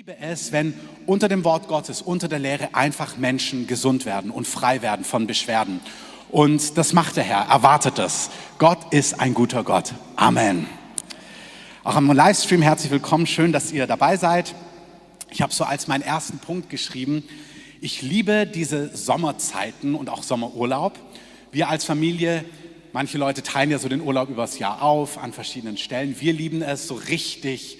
liebe es, wenn unter dem Wort Gottes, unter der Lehre einfach Menschen gesund werden und frei werden von Beschwerden. Und das macht der Herr, erwartet das. Gott ist ein guter Gott. Amen. Auch am Livestream herzlich willkommen, schön, dass ihr dabei seid. Ich habe so als meinen ersten Punkt geschrieben, ich liebe diese Sommerzeiten und auch Sommerurlaub. Wir als Familie, manche Leute teilen ja so den Urlaub übers Jahr auf an verschiedenen Stellen. Wir lieben es so richtig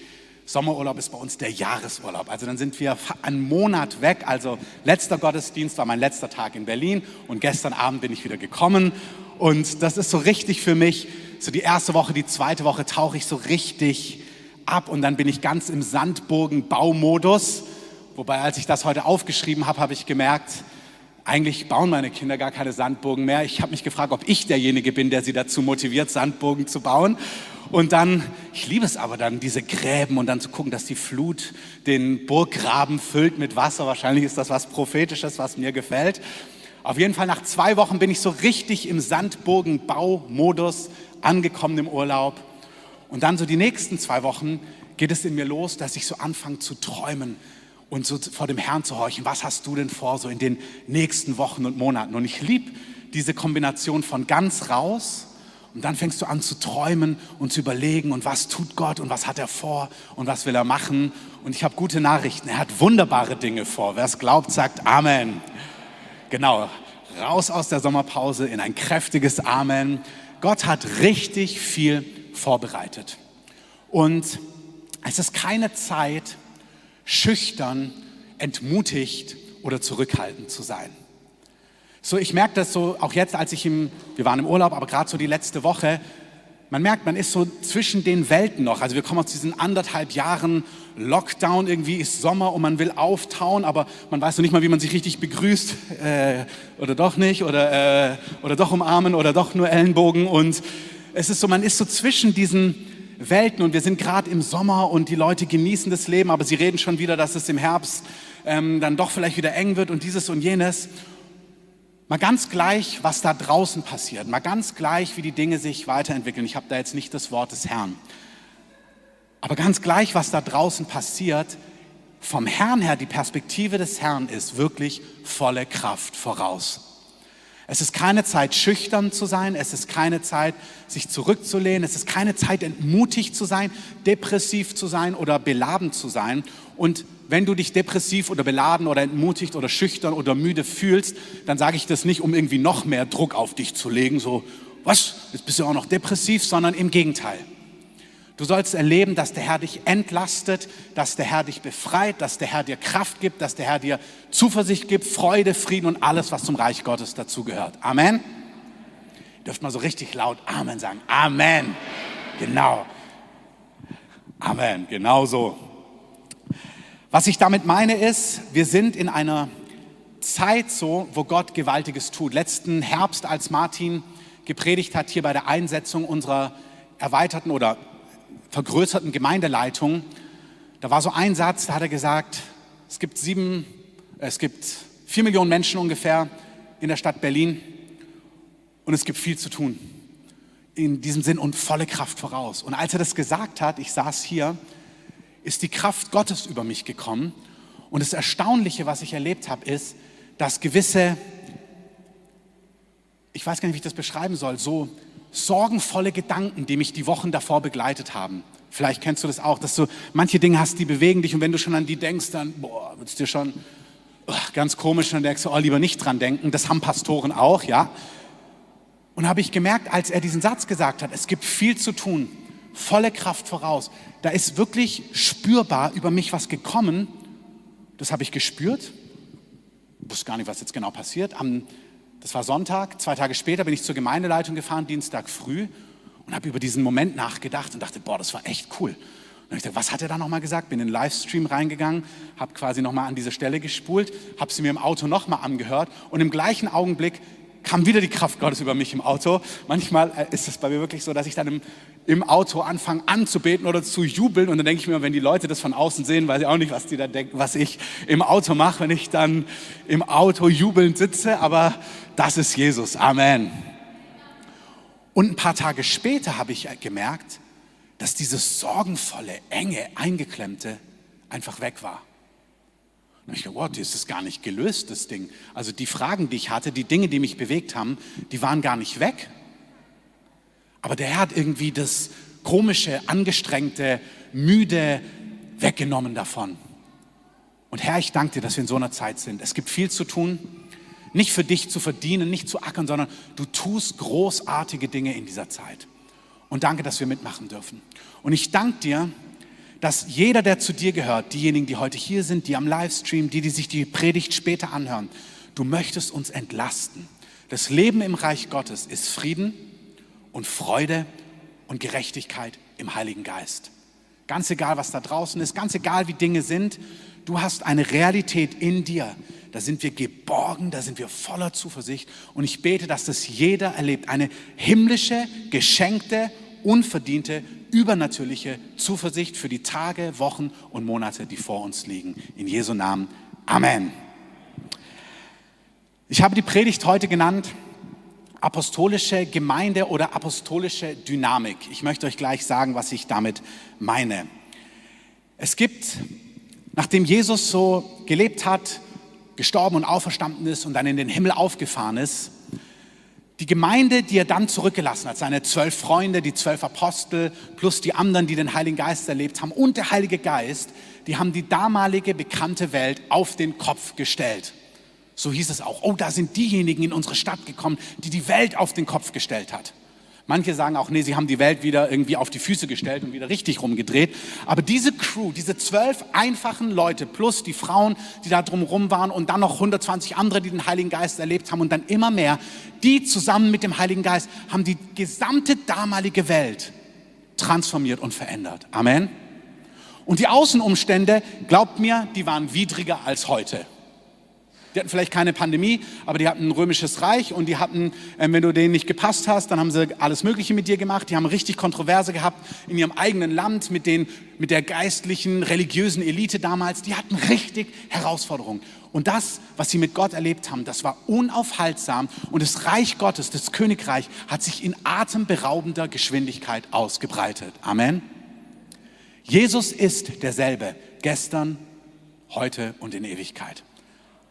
Sommerurlaub ist bei uns der Jahresurlaub. Also dann sind wir einen Monat weg. Also letzter Gottesdienst war mein letzter Tag in Berlin und gestern Abend bin ich wieder gekommen. Und das ist so richtig für mich. So die erste Woche, die zweite Woche tauche ich so richtig ab und dann bin ich ganz im Sandburgen-Baumodus. Wobei, als ich das heute aufgeschrieben habe, habe ich gemerkt, eigentlich bauen meine Kinder gar keine Sandburgen mehr. Ich habe mich gefragt, ob ich derjenige bin, der sie dazu motiviert, Sandburgen zu bauen. Und dann, ich liebe es aber dann, diese Gräben und dann zu gucken, dass die Flut den Burggraben füllt mit Wasser. Wahrscheinlich ist das was Prophetisches, was mir gefällt. Auf jeden Fall nach zwei Wochen bin ich so richtig im Sandburgenbaumodus angekommen im Urlaub. Und dann so die nächsten zwei Wochen geht es in mir los, dass ich so anfange zu träumen und so vor dem Herrn zu horchen. Was hast du denn vor so in den nächsten Wochen und Monaten? Und ich liebe diese Kombination von ganz raus und dann fängst du an zu träumen und zu überlegen, und was tut Gott und was hat er vor und was will er machen. Und ich habe gute Nachrichten. Er hat wunderbare Dinge vor. Wer es glaubt, sagt Amen. Genau, raus aus der Sommerpause in ein kräftiges Amen. Gott hat richtig viel vorbereitet. Und es ist keine Zeit, schüchtern, entmutigt oder zurückhaltend zu sein. So, ich merke das so auch jetzt, als ich im, wir waren im Urlaub, aber gerade so die letzte Woche, man merkt, man ist so zwischen den Welten noch. Also wir kommen aus diesen anderthalb Jahren Lockdown, irgendwie ist Sommer und man will auftauen, aber man weiß noch nicht mal, wie man sich richtig begrüßt äh, oder doch nicht oder, äh, oder doch umarmen oder doch nur Ellenbogen. Und es ist so, man ist so zwischen diesen Welten und wir sind gerade im Sommer und die Leute genießen das Leben, aber sie reden schon wieder, dass es im Herbst ähm, dann doch vielleicht wieder eng wird und dieses und jenes. Mal ganz gleich, was da draußen passiert, mal ganz gleich, wie die Dinge sich weiterentwickeln. Ich habe da jetzt nicht das Wort des Herrn. Aber ganz gleich, was da draußen passiert, vom Herrn her, die Perspektive des Herrn ist wirklich volle Kraft voraus. Es ist keine Zeit, schüchtern zu sein. Es ist keine Zeit, sich zurückzulehnen. Es ist keine Zeit, entmutigt zu sein, depressiv zu sein oder beladen zu sein. Und wenn du dich depressiv oder beladen oder entmutigt oder schüchtern oder müde fühlst, dann sage ich das nicht, um irgendwie noch mehr Druck auf dich zu legen, so, was, jetzt bist du auch noch depressiv, sondern im Gegenteil. Du sollst erleben, dass der Herr dich entlastet, dass der Herr dich befreit, dass der Herr dir Kraft gibt, dass der Herr dir Zuversicht gibt, Freude, Frieden und alles, was zum Reich Gottes dazugehört. Amen. Ihr dürft mal so richtig laut Amen sagen. Amen. Genau. Amen. Genau so. Was ich damit meine ist, wir sind in einer Zeit so, wo Gott Gewaltiges tut. Letzten Herbst, als Martin gepredigt hat hier bei der Einsetzung unserer erweiterten oder vergrößerten Gemeindeleitung, da war so ein Satz, da hat er gesagt, es gibt sieben, es gibt vier Millionen Menschen ungefähr in der Stadt Berlin und es gibt viel zu tun. In diesem Sinn und volle Kraft voraus. Und als er das gesagt hat, ich saß hier, ist die Kraft Gottes über mich gekommen. Und das Erstaunliche, was ich erlebt habe, ist, dass gewisse, ich weiß gar nicht, wie ich das beschreiben soll, so sorgenvolle Gedanken, die mich die Wochen davor begleitet haben. Vielleicht kennst du das auch, dass du manche Dinge hast, die bewegen dich und wenn du schon an die denkst, dann wird es dir schon oh, ganz komisch und dann denkst du, oh, lieber nicht dran denken. Das haben Pastoren auch, ja. Und habe ich gemerkt, als er diesen Satz gesagt hat, es gibt viel zu tun, volle Kraft voraus. Da ist wirklich spürbar über mich was gekommen. Das habe ich gespürt. Ich wusste gar nicht, was jetzt genau passiert. Am das war Sonntag. Zwei Tage später bin ich zur Gemeindeleitung gefahren, Dienstag früh, und habe über diesen Moment nachgedacht und dachte, boah, das war echt cool. Und ich dachte, was hat er da nochmal gesagt? Bin in den Livestream reingegangen, habe quasi nochmal an diese Stelle gespult, habe sie mir im Auto nochmal angehört und im gleichen Augenblick kam wieder die Kraft Gottes über mich im Auto. Manchmal äh, ist es bei mir wirklich so, dass ich dann im, im Auto anfange anzubeten oder zu jubeln und dann denke ich mir, wenn die Leute das von außen sehen, weiß ich auch nicht, was die da denken, was ich im Auto mache, wenn ich dann im Auto jubelnd sitze, aber das ist Jesus. Amen. Und ein paar Tage später habe ich gemerkt, dass dieses sorgenvolle, enge, eingeklemmte einfach weg war. Und ich dachte, wow, das ist gar nicht gelöst, das Ding. Also die Fragen, die ich hatte, die Dinge, die mich bewegt haben, die waren gar nicht weg. Aber der Herr hat irgendwie das komische, angestrengte, müde weggenommen davon. Und Herr, ich danke dir, dass wir in so einer Zeit sind. Es gibt viel zu tun, nicht für dich zu verdienen, nicht zu ackern, sondern du tust großartige Dinge in dieser Zeit. Und danke, dass wir mitmachen dürfen. Und ich danke dir, dass jeder, der zu dir gehört, diejenigen, die heute hier sind, die am Livestream, die, die sich die Predigt später anhören, du möchtest uns entlasten. Das Leben im Reich Gottes ist Frieden und Freude und Gerechtigkeit im Heiligen Geist. Ganz egal, was da draußen ist, ganz egal, wie Dinge sind, du hast eine Realität in dir. Da sind wir geborgen, da sind wir voller Zuversicht. Und ich bete, dass das jeder erlebt. Eine himmlische, geschenkte, unverdiente, übernatürliche Zuversicht für die Tage, Wochen und Monate, die vor uns liegen. In Jesu Namen. Amen. Ich habe die Predigt heute genannt, apostolische Gemeinde oder apostolische Dynamik. Ich möchte euch gleich sagen, was ich damit meine. Es gibt, nachdem Jesus so gelebt hat, gestorben und auferstanden ist und dann in den Himmel aufgefahren ist, die Gemeinde, die er dann zurückgelassen hat, seine zwölf Freunde, die zwölf Apostel, plus die anderen, die den Heiligen Geist erlebt haben und der Heilige Geist, die haben die damalige bekannte Welt auf den Kopf gestellt. So hieß es auch. Oh, da sind diejenigen in unsere Stadt gekommen, die die Welt auf den Kopf gestellt hat. Manche sagen auch, nee, sie haben die Welt wieder irgendwie auf die Füße gestellt und wieder richtig rumgedreht. Aber diese Crew, diese zwölf einfachen Leute plus die Frauen, die da drumherum waren und dann noch 120 andere, die den Heiligen Geist erlebt haben und dann immer mehr, die zusammen mit dem Heiligen Geist haben die gesamte damalige Welt transformiert und verändert. Amen. Und die Außenumstände, glaubt mir, die waren widriger als heute. Die hatten vielleicht keine Pandemie, aber die hatten ein römisches Reich und die hatten, äh, wenn du denen nicht gepasst hast, dann haben sie alles Mögliche mit dir gemacht. Die haben richtig Kontroverse gehabt in ihrem eigenen Land mit, den, mit der geistlichen, religiösen Elite damals. Die hatten richtig Herausforderungen. Und das, was sie mit Gott erlebt haben, das war unaufhaltsam. Und das Reich Gottes, das Königreich, hat sich in atemberaubender Geschwindigkeit ausgebreitet. Amen. Jesus ist derselbe, gestern, heute und in Ewigkeit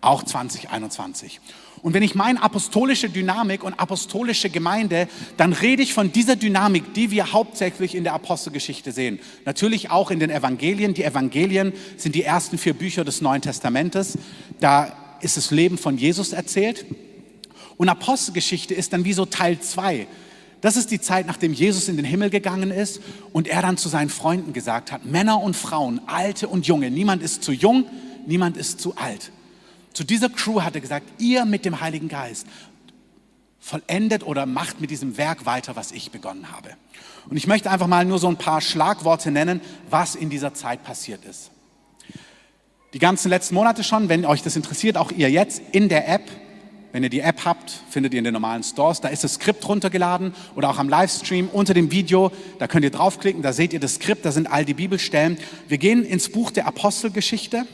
auch 2021. Und wenn ich meine apostolische Dynamik und apostolische Gemeinde, dann rede ich von dieser Dynamik, die wir hauptsächlich in der Apostelgeschichte sehen. Natürlich auch in den Evangelien. Die Evangelien sind die ersten vier Bücher des Neuen Testamentes. Da ist das Leben von Jesus erzählt. Und Apostelgeschichte ist dann wie so Teil zwei. Das ist die Zeit, nachdem Jesus in den Himmel gegangen ist und er dann zu seinen Freunden gesagt hat, Männer und Frauen, Alte und Junge, niemand ist zu jung, niemand ist zu alt. Zu dieser Crew hat er gesagt, ihr mit dem Heiligen Geist vollendet oder macht mit diesem Werk weiter, was ich begonnen habe. Und ich möchte einfach mal nur so ein paar Schlagworte nennen, was in dieser Zeit passiert ist. Die ganzen letzten Monate schon, wenn euch das interessiert, auch ihr jetzt in der App, wenn ihr die App habt, findet ihr in den normalen Stores, da ist das Skript runtergeladen oder auch am Livestream unter dem Video, da könnt ihr draufklicken, da seht ihr das Skript, da sind all die Bibelstellen. Wir gehen ins Buch der Apostelgeschichte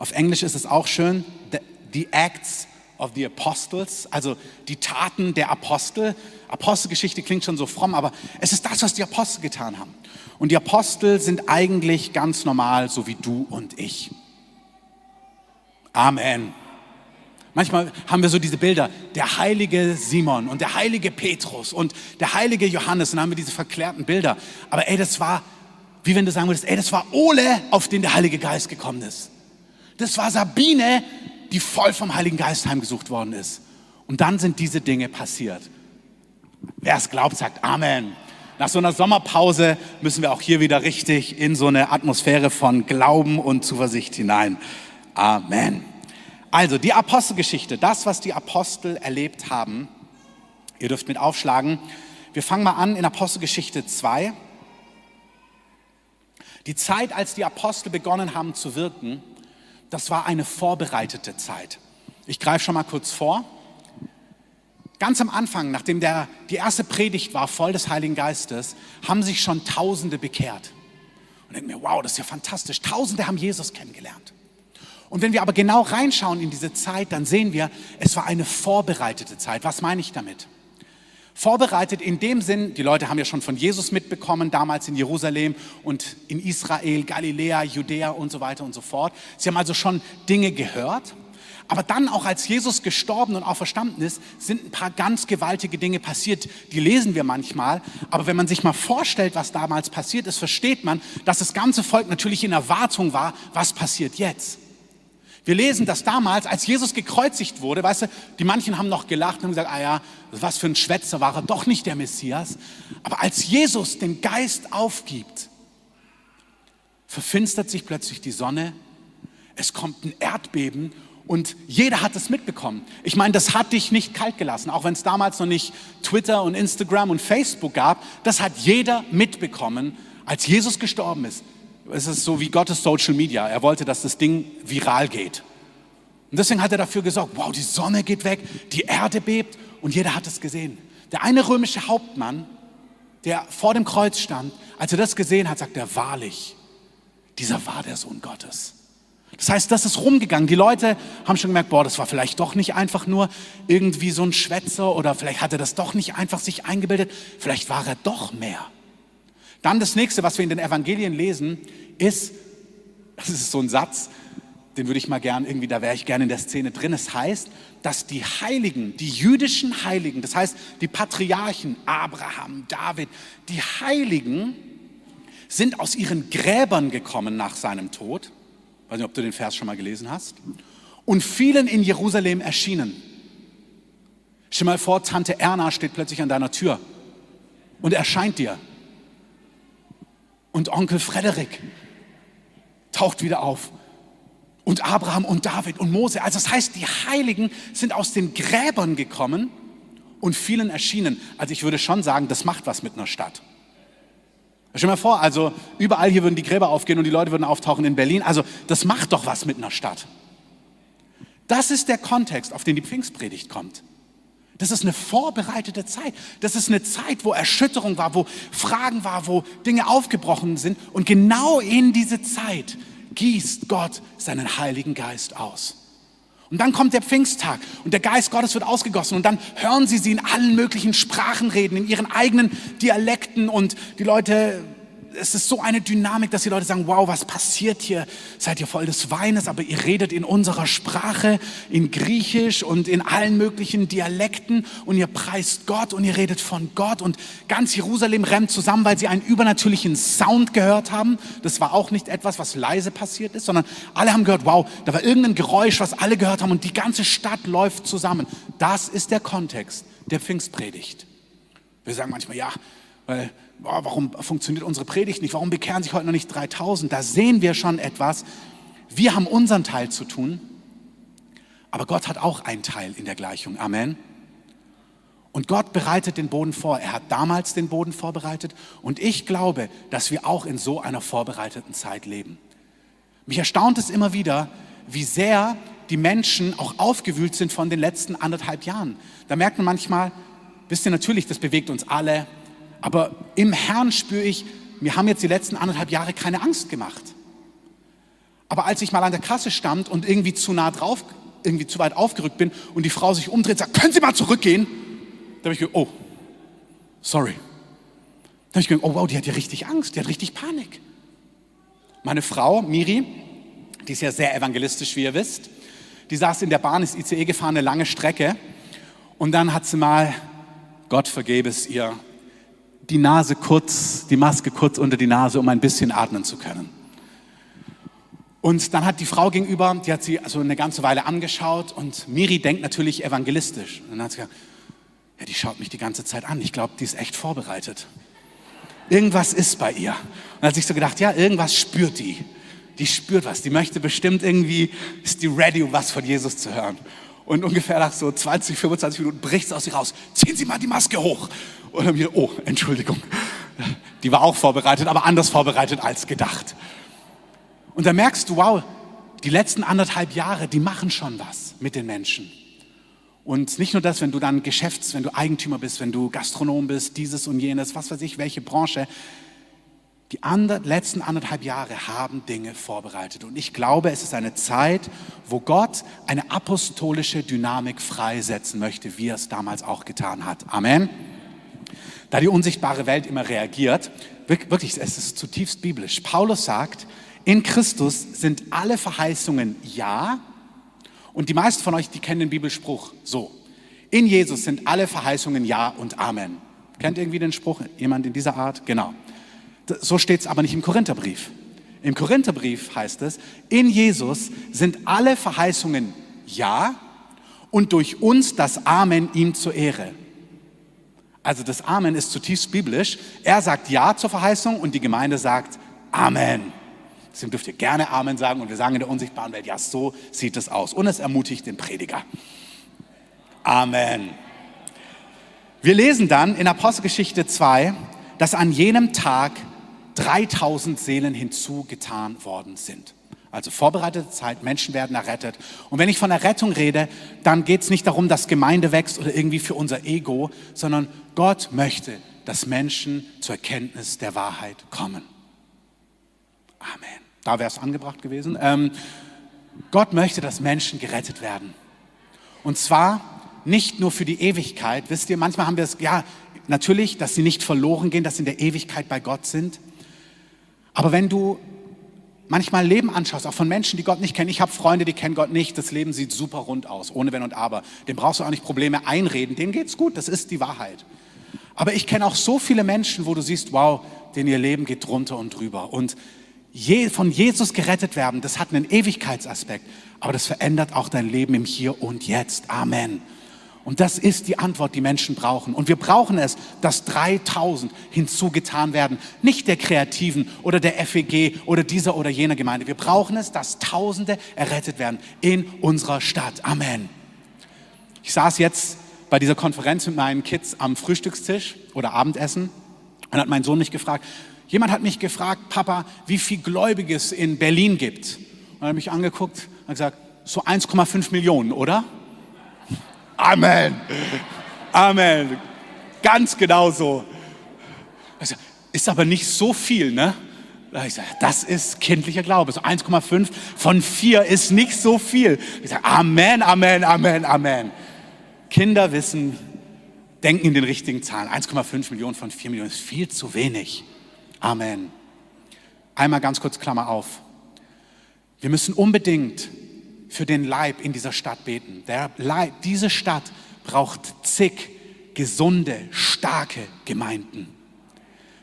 auf Englisch ist es auch schön, the, the Acts of the Apostles, also die Taten der Apostel. Apostelgeschichte klingt schon so fromm, aber es ist das, was die Apostel getan haben. Und die Apostel sind eigentlich ganz normal, so wie du und ich. Amen. Manchmal haben wir so diese Bilder, der heilige Simon und der heilige Petrus und der heilige Johannes, und dann haben wir diese verklärten Bilder. Aber ey, das war, wie wenn du sagen würdest, ey, das war Ole, auf den der Heilige Geist gekommen ist. Das war Sabine, die voll vom Heiligen Geist heimgesucht worden ist. Und dann sind diese Dinge passiert. Wer es glaubt, sagt Amen. Nach so einer Sommerpause müssen wir auch hier wieder richtig in so eine Atmosphäre von Glauben und Zuversicht hinein. Amen. Also die Apostelgeschichte, das, was die Apostel erlebt haben. Ihr dürft mit aufschlagen. Wir fangen mal an in Apostelgeschichte 2. Die Zeit, als die Apostel begonnen haben zu wirken, das war eine vorbereitete Zeit. Ich greife schon mal kurz vor. Ganz am Anfang, nachdem der, die erste Predigt war, voll des Heiligen Geistes, haben sich schon Tausende bekehrt. Und denken mir, wow, das ist ja fantastisch. Tausende haben Jesus kennengelernt. Und wenn wir aber genau reinschauen in diese Zeit, dann sehen wir, es war eine vorbereitete Zeit. Was meine ich damit? Vorbereitet in dem Sinn, die Leute haben ja schon von Jesus mitbekommen, damals in Jerusalem und in Israel, Galiläa, Judäa und so weiter und so fort. Sie haben also schon Dinge gehört. Aber dann auch als Jesus gestorben und auch verstanden ist, sind ein paar ganz gewaltige Dinge passiert. Die lesen wir manchmal. Aber wenn man sich mal vorstellt, was damals passiert ist, versteht man, dass das ganze Volk natürlich in Erwartung war, was passiert jetzt. Wir lesen, dass damals, als Jesus gekreuzigt wurde, weißt du, die manchen haben noch gelacht und haben gesagt, ah ja, was für ein Schwätzer war er, doch nicht der Messias. Aber als Jesus den Geist aufgibt, verfinstert sich plötzlich die Sonne, es kommt ein Erdbeben und jeder hat es mitbekommen. Ich meine, das hat dich nicht kalt gelassen, auch wenn es damals noch nicht Twitter und Instagram und Facebook gab. Das hat jeder mitbekommen, als Jesus gestorben ist. Es ist so wie Gottes Social Media. Er wollte, dass das Ding viral geht. Und deswegen hat er dafür gesorgt, wow, die Sonne geht weg, die Erde bebt und jeder hat es gesehen. Der eine römische Hauptmann, der vor dem Kreuz stand, als er das gesehen hat, sagt er, wahrlich, dieser war der Sohn Gottes. Das heißt, das ist rumgegangen. Die Leute haben schon gemerkt, boah, das war vielleicht doch nicht einfach nur irgendwie so ein Schwätzer oder vielleicht hat er das doch nicht einfach sich eingebildet. Vielleicht war er doch mehr. Dann das nächste, was wir in den Evangelien lesen, ist, das ist so ein Satz, den würde ich mal gern irgendwie, da wäre ich gerne in der Szene drin. Es heißt, dass die Heiligen, die jüdischen Heiligen, das heißt die Patriarchen, Abraham, David, die Heiligen sind aus ihren Gräbern gekommen nach seinem Tod weiß nicht, ob du den Vers schon mal gelesen hast. Und vielen in Jerusalem erschienen. Stell mal vor, Tante Erna steht plötzlich an deiner Tür und erscheint dir. Und Onkel Frederik taucht wieder auf. Und Abraham und David und Mose. Also das heißt, die Heiligen sind aus den Gräbern gekommen und vielen erschienen. Also ich würde schon sagen, das macht was mit einer Stadt. Stell dir mal vor, also überall hier würden die Gräber aufgehen und die Leute würden auftauchen in Berlin. Also das macht doch was mit einer Stadt. Das ist der Kontext, auf den die Pfingstpredigt kommt. Das ist eine vorbereitete Zeit. Das ist eine Zeit, wo Erschütterung war, wo Fragen war, wo Dinge aufgebrochen sind. Und genau in diese Zeit gießt Gott seinen Heiligen Geist aus. Und dann kommt der Pfingsttag und der Geist Gottes wird ausgegossen und dann hören sie sie in allen möglichen Sprachen reden, in ihren eigenen Dialekten und die Leute es ist so eine Dynamik, dass die Leute sagen, wow, was passiert hier? Seid ihr voll des Weines, aber ihr redet in unserer Sprache, in Griechisch und in allen möglichen Dialekten und ihr preist Gott und ihr redet von Gott und ganz Jerusalem rennt zusammen, weil sie einen übernatürlichen Sound gehört haben. Das war auch nicht etwas, was leise passiert ist, sondern alle haben gehört, wow, da war irgendein Geräusch, was alle gehört haben und die ganze Stadt läuft zusammen. Das ist der Kontext der Pfingstpredigt. Wir sagen manchmal, ja, weil boah, warum funktioniert unsere Predigt nicht? Warum bekehren sich heute noch nicht 3000? Da sehen wir schon etwas. Wir haben unseren Teil zu tun, aber Gott hat auch einen Teil in der Gleichung. Amen. Und Gott bereitet den Boden vor. Er hat damals den Boden vorbereitet. Und ich glaube, dass wir auch in so einer vorbereiteten Zeit leben. Mich erstaunt es immer wieder, wie sehr die Menschen auch aufgewühlt sind von den letzten anderthalb Jahren. Da merkt man manchmal, wisst ihr natürlich, das bewegt uns alle. Aber im Herrn spüre ich, mir haben jetzt die letzten anderthalb Jahre keine Angst gemacht. Aber als ich mal an der Kasse stand und irgendwie zu nah drauf, irgendwie zu weit aufgerückt bin und die Frau sich umdreht und sagt, können Sie mal zurückgehen? Da habe ich gedacht, oh, sorry. Da habe ich gedacht, oh wow, die hat ja richtig Angst, die hat richtig Panik. Meine Frau, Miri, die ist ja sehr evangelistisch, wie ihr wisst, die saß in der Bahn, ist ICE gefahren, eine lange Strecke. Und dann hat sie mal, Gott vergebe es ihr, die Nase kurz, die Maske kurz unter die Nase, um ein bisschen atmen zu können. Und dann hat die Frau gegenüber, die hat sie also eine ganze Weile angeschaut und Miri denkt natürlich evangelistisch. Und dann hat sie gesagt, ja, die schaut mich die ganze Zeit an. Ich glaube, die ist echt vorbereitet. Irgendwas ist bei ihr. Und hat sich so gedacht, ja, irgendwas spürt die. Die spürt was. Die möchte bestimmt irgendwie, ist die ready, um was von Jesus zu hören. Und ungefähr nach so 20, 25 Minuten bricht es aus ihr raus. Ziehen Sie mal die Maske hoch. Und dann wieder, oh, Entschuldigung. Die war auch vorbereitet, aber anders vorbereitet als gedacht. Und da merkst du, wow, die letzten anderthalb Jahre, die machen schon was mit den Menschen. Und nicht nur das, wenn du dann Geschäfts-, wenn du Eigentümer bist, wenn du Gastronom bist, dieses und jenes, was weiß ich, welche Branche. Die ander, letzten anderthalb Jahre haben Dinge vorbereitet. Und ich glaube, es ist eine Zeit, wo Gott eine apostolische Dynamik freisetzen möchte, wie er es damals auch getan hat. Amen. da die unsichtbare Welt immer reagiert. Wirklich, es ist zutiefst biblisch. Paulus sagt, in Christus sind alle Verheißungen ja. Und die meisten von euch, die kennen den Bibelspruch so. In Jesus sind alle Verheißungen ja und Amen. Kennt irgendwie den Spruch? Jemand in dieser Art? Genau. So steht es aber nicht im Korintherbrief. Im Korintherbrief heißt es, in Jesus sind alle Verheißungen ja und durch uns das Amen ihm zur Ehre. Also das Amen ist zutiefst biblisch. Er sagt Ja zur Verheißung und die Gemeinde sagt Amen. Deswegen dürft ihr gerne Amen sagen und wir sagen in der unsichtbaren Welt, ja, so sieht es aus. Und es ermutigt den Prediger. Amen. Wir lesen dann in Apostelgeschichte 2, dass an jenem Tag 3000 Seelen hinzugetan worden sind. Also vorbereitete Zeit, Menschen werden errettet. Und wenn ich von Errettung rede, dann geht es nicht darum, dass Gemeinde wächst oder irgendwie für unser Ego, sondern Gott möchte, dass Menschen zur Erkenntnis der Wahrheit kommen. Amen. Da wäre es angebracht gewesen. Ähm, Gott möchte, dass Menschen gerettet werden. Und zwar nicht nur für die Ewigkeit. Wisst ihr, manchmal haben wir es, ja, natürlich, dass sie nicht verloren gehen, dass sie in der Ewigkeit bei Gott sind. Aber wenn du manchmal Leben anschaust, auch von Menschen, die Gott nicht kennen. Ich habe Freunde, die kennen Gott nicht. Das Leben sieht super rund aus, ohne Wenn und Aber. Dem brauchst du auch nicht Probleme einreden. Denen geht's gut. Das ist die Wahrheit. Aber ich kenne auch so viele Menschen, wo du siehst, wow, denen ihr Leben geht drunter und drüber. Und je, von Jesus gerettet werden, das hat einen Ewigkeitsaspekt. Aber das verändert auch dein Leben im Hier und Jetzt. Amen. Und das ist die Antwort, die Menschen brauchen. Und wir brauchen es, dass 3000 hinzugetan werden. Nicht der Kreativen oder der FEG oder dieser oder jener Gemeinde. Wir brauchen es, dass Tausende errettet werden in unserer Stadt. Amen. Ich saß jetzt bei dieser Konferenz mit meinen Kids am Frühstückstisch oder Abendessen und hat mein Sohn mich gefragt, jemand hat mich gefragt, Papa, wie viel Gläubiges in Berlin gibt. Und er hat mich angeguckt und gesagt, so 1,5 Millionen, oder? Amen. Amen. Ganz genau so. Also, ist aber nicht so viel, ne? Ich sage, das ist kindlicher Glaube. So 1,5 von 4 ist nicht so viel. Ich sage, Amen, Amen, Amen, Amen. Kinder wissen, denken in den richtigen Zahlen. 1,5 Millionen von 4 Millionen ist viel zu wenig. Amen. Einmal ganz kurz Klammer auf. Wir müssen unbedingt für den Leib in dieser Stadt beten. Der Leib, diese Stadt braucht zig gesunde, starke Gemeinden.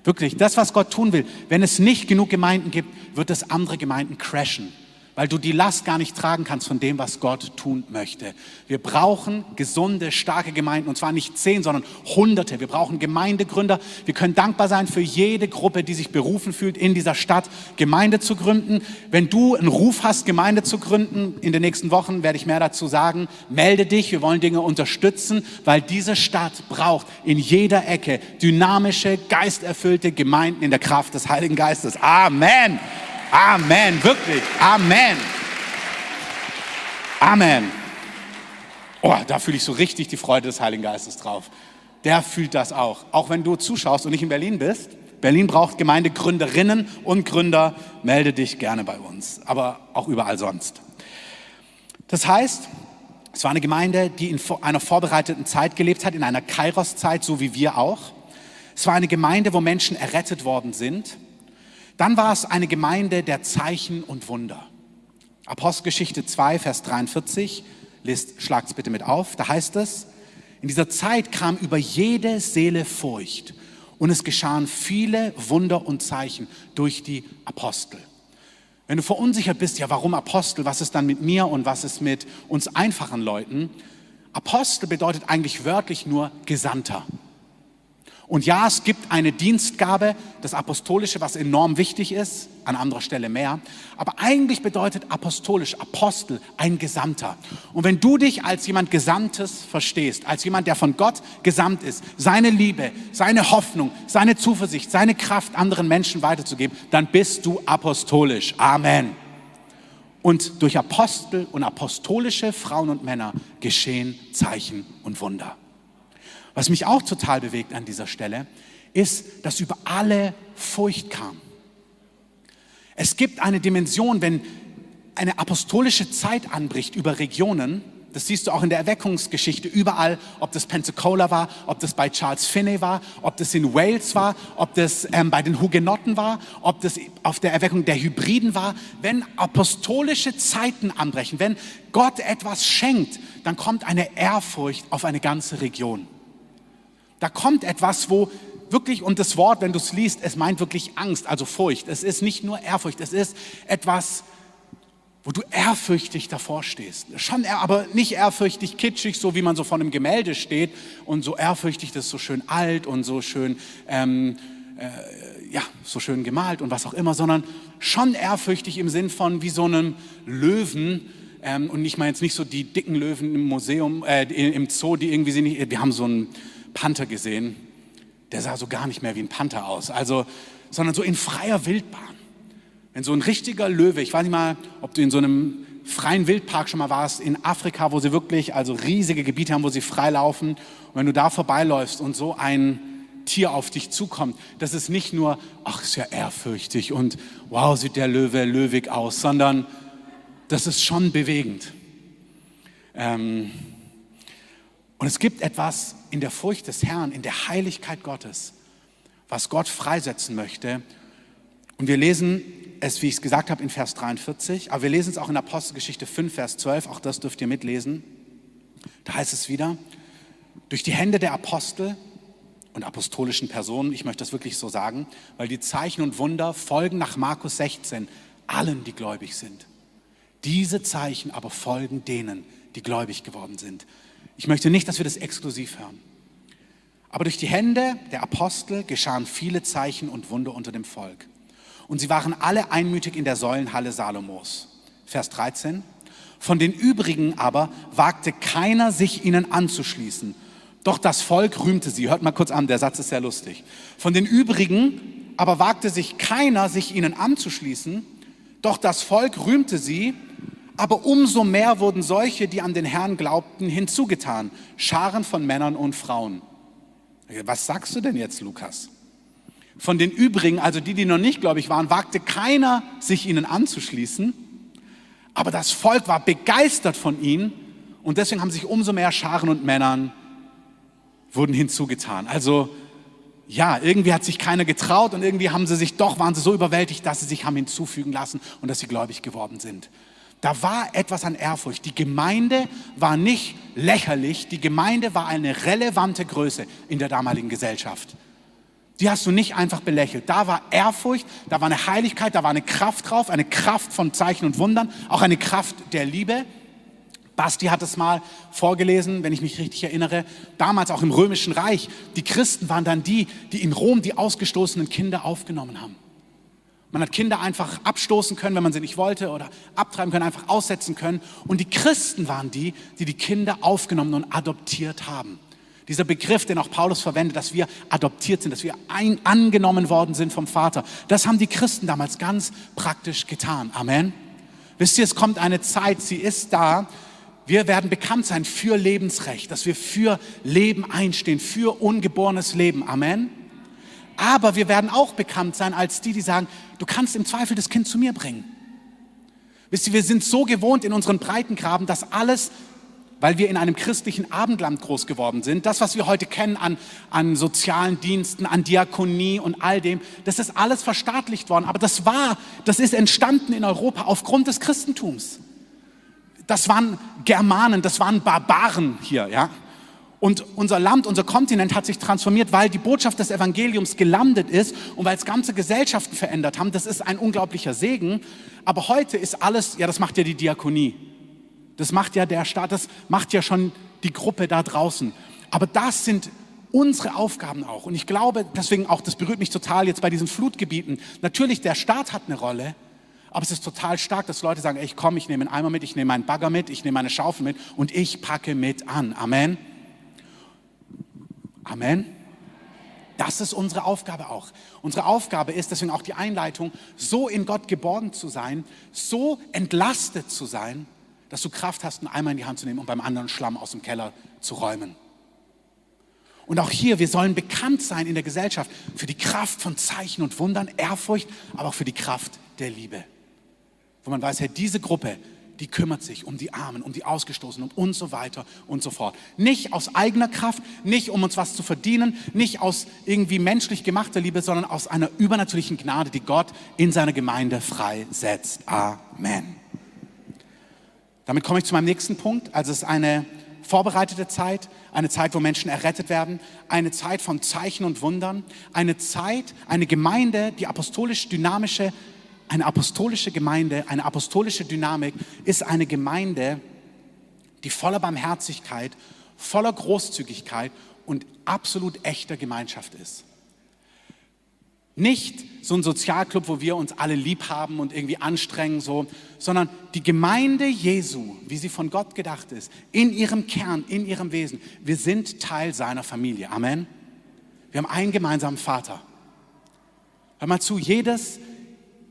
Wirklich, das, was Gott tun will, wenn es nicht genug Gemeinden gibt, wird es andere Gemeinden crashen weil du die Last gar nicht tragen kannst von dem, was Gott tun möchte. Wir brauchen gesunde, starke Gemeinden und zwar nicht zehn, sondern hunderte. Wir brauchen Gemeindegründer. Wir können dankbar sein für jede Gruppe, die sich berufen fühlt, in dieser Stadt Gemeinde zu gründen. Wenn du einen Ruf hast, Gemeinde zu gründen, in den nächsten Wochen werde ich mehr dazu sagen, melde dich. Wir wollen Dinge unterstützen, weil diese Stadt braucht in jeder Ecke dynamische, geisterfüllte Gemeinden in der Kraft des Heiligen Geistes. Amen. Amen, wirklich. Amen. Amen. Oh, da fühle ich so richtig die Freude des Heiligen Geistes drauf. Der fühlt das auch. Auch wenn du zuschaust und nicht in Berlin bist. Berlin braucht Gemeindegründerinnen und Gründer. Melde dich gerne bei uns, aber auch überall sonst. Das heißt, es war eine Gemeinde, die in einer vorbereiteten Zeit gelebt hat, in einer Kairos-Zeit, so wie wir auch. Es war eine Gemeinde, wo Menschen errettet worden sind dann war es eine Gemeinde der Zeichen und Wunder. Apostelgeschichte 2, Vers 43, lest, schlagt's bitte mit auf, da heißt es, in dieser Zeit kam über jede Seele Furcht und es geschahen viele Wunder und Zeichen durch die Apostel. Wenn du verunsichert bist, ja, warum Apostel? Was ist dann mit mir und was ist mit uns einfachen Leuten? Apostel bedeutet eigentlich wörtlich nur Gesandter. Und ja, es gibt eine Dienstgabe, das Apostolische, was enorm wichtig ist, an anderer Stelle mehr. Aber eigentlich bedeutet apostolisch, Apostel, ein Gesandter. Und wenn du dich als jemand Gesandtes verstehst, als jemand, der von Gott gesandt ist, seine Liebe, seine Hoffnung, seine Zuversicht, seine Kraft anderen Menschen weiterzugeben, dann bist du apostolisch. Amen. Und durch Apostel und apostolische Frauen und Männer geschehen Zeichen und Wunder. Was mich auch total bewegt an dieser Stelle, ist, dass über alle Furcht kam. Es gibt eine Dimension, wenn eine apostolische Zeit anbricht über Regionen, Das siehst du auch in der Erweckungsgeschichte überall, ob das Pensacola war, ob das bei Charles Finney war, ob das in Wales war, ob das ähm, bei den Hugenotten war, ob das auf der Erweckung der Hybriden war. Wenn apostolische Zeiten anbrechen, wenn Gott etwas schenkt, dann kommt eine Ehrfurcht auf eine ganze Region. Da kommt etwas, wo wirklich, und das Wort, wenn du es liest, es meint wirklich Angst, also Furcht. Es ist nicht nur Ehrfurcht, es ist etwas, wo du ehrfürchtig davor stehst. Schon, aber nicht ehrfürchtig kitschig, so wie man so vor einem Gemälde steht und so ehrfürchtig, das ist so schön alt und so schön, ähm, äh, ja, so schön gemalt und was auch immer, sondern schon ehrfürchtig im Sinn von wie so einem Löwen, ähm, und ich meine jetzt nicht so die dicken Löwen im Museum, äh, im Zoo, die irgendwie sind nicht, wir haben so einen Panther gesehen, der sah so gar nicht mehr wie ein Panther aus, also, sondern so in freier Wildbahn. Wenn so ein richtiger Löwe, ich weiß nicht mal, ob du in so einem freien Wildpark schon mal warst, in Afrika, wo sie wirklich, also riesige Gebiete haben, wo sie frei laufen. Und wenn du da vorbeiläufst und so ein Tier auf dich zukommt, das ist nicht nur, ach, ist ja ehrfürchtig und wow, sieht der Löwe löwig aus, sondern das ist schon bewegend. Ähm, und es gibt etwas in der Furcht des Herrn, in der Heiligkeit Gottes, was Gott freisetzen möchte. Und wir lesen es, wie ich es gesagt habe, in Vers 43, aber wir lesen es auch in Apostelgeschichte 5, Vers 12, auch das dürft ihr mitlesen. Da heißt es wieder, durch die Hände der Apostel und apostolischen Personen, ich möchte das wirklich so sagen, weil die Zeichen und Wunder folgen nach Markus 16 allen, die gläubig sind. Diese Zeichen aber folgen denen, die gläubig geworden sind. Ich möchte nicht, dass wir das exklusiv hören. Aber durch die Hände der Apostel geschahen viele Zeichen und Wunder unter dem Volk. Und sie waren alle einmütig in der Säulenhalle Salomos. Vers 13. Von den übrigen aber wagte keiner, sich ihnen anzuschließen. Doch das Volk rühmte sie. Hört mal kurz an, der Satz ist sehr lustig. Von den übrigen aber wagte sich keiner, sich ihnen anzuschließen. Doch das Volk rühmte sie. Aber umso mehr wurden solche, die an den Herrn glaubten, hinzugetan. Scharen von Männern und Frauen. Was sagst du denn jetzt, Lukas? Von den übrigen, also die, die noch nicht gläubig waren, wagte keiner, sich ihnen anzuschließen. Aber das Volk war begeistert von ihnen und deswegen haben sich umso mehr Scharen und Männern wurden hinzugetan. Also ja, irgendwie hat sich keiner getraut und irgendwie haben sie sich doch, waren sie so überwältigt, dass sie sich haben hinzufügen lassen und dass sie gläubig geworden sind. Da war etwas an Ehrfurcht. Die Gemeinde war nicht lächerlich, die Gemeinde war eine relevante Größe in der damaligen Gesellschaft. Die hast du nicht einfach belächelt. Da war Ehrfurcht, da war eine Heiligkeit, da war eine Kraft drauf, eine Kraft von Zeichen und Wundern, auch eine Kraft der Liebe. Basti hat es mal vorgelesen, wenn ich mich richtig erinnere, damals auch im Römischen Reich. Die Christen waren dann die, die in Rom die ausgestoßenen Kinder aufgenommen haben. Man hat Kinder einfach abstoßen können, wenn man sie nicht wollte, oder abtreiben können, einfach aussetzen können. Und die Christen waren die, die die Kinder aufgenommen und adoptiert haben. Dieser Begriff, den auch Paulus verwendet, dass wir adoptiert sind, dass wir ein, angenommen worden sind vom Vater. Das haben die Christen damals ganz praktisch getan. Amen. Wisst ihr, es kommt eine Zeit, sie ist da. Wir werden bekannt sein für Lebensrecht, dass wir für Leben einstehen, für ungeborenes Leben. Amen. Aber wir werden auch bekannt sein als die, die sagen, du kannst im Zweifel das Kind zu mir bringen. Wisst ihr, wir sind so gewohnt in unseren Breitengraben, dass alles weil wir in einem christlichen Abendland groß geworden sind. Das, was wir heute kennen an, an sozialen Diensten, an Diakonie und all dem, das ist alles verstaatlicht worden. Aber das war, das ist entstanden in Europa aufgrund des Christentums. Das waren Germanen, das waren Barbaren hier, ja. Und unser Land, unser Kontinent hat sich transformiert, weil die Botschaft des Evangeliums gelandet ist und weil es ganze Gesellschaften verändert haben. Das ist ein unglaublicher Segen. Aber heute ist alles, ja, das macht ja die Diakonie. Das macht ja der Staat, das macht ja schon die Gruppe da draußen. Aber das sind unsere Aufgaben auch. Und ich glaube, deswegen auch, das berührt mich total jetzt bei diesen Flutgebieten. Natürlich, der Staat hat eine Rolle, aber es ist total stark, dass Leute sagen, ey, ich komme, ich nehme einen Eimer mit, ich nehme einen Bagger mit, ich nehme meine Schaufel mit und ich packe mit an. Amen. Amen. Das ist unsere Aufgabe auch. Unsere Aufgabe ist deswegen auch die Einleitung, so in Gott geborgen zu sein, so entlastet zu sein, dass du Kraft hast, einen Eimer in die Hand zu nehmen und beim anderen Schlamm aus dem Keller zu räumen. Und auch hier, wir sollen bekannt sein in der Gesellschaft für die Kraft von Zeichen und Wundern, Ehrfurcht, aber auch für die Kraft der Liebe. Wo man weiß, hey, diese Gruppe, die kümmert sich um die Armen, um die Ausgestoßenen und so weiter und so fort. Nicht aus eigener Kraft, nicht um uns was zu verdienen, nicht aus irgendwie menschlich gemachter Liebe, sondern aus einer übernatürlichen Gnade, die Gott in seiner Gemeinde freisetzt. Amen. Damit komme ich zu meinem nächsten Punkt. Also es ist eine vorbereitete Zeit, eine Zeit, wo Menschen errettet werden, eine Zeit von Zeichen und Wundern, eine Zeit, eine Gemeinde, die apostolisch dynamische, eine apostolische Gemeinde, eine apostolische Dynamik ist eine Gemeinde, die voller Barmherzigkeit, voller Großzügigkeit und absolut echter Gemeinschaft ist. Nicht so ein Sozialclub, wo wir uns alle lieb haben und irgendwie anstrengen, so, sondern die Gemeinde Jesu, wie sie von Gott gedacht ist, in ihrem Kern, in ihrem Wesen. Wir sind Teil seiner Familie. Amen. Wir haben einen gemeinsamen Vater. Hör mal zu, jedes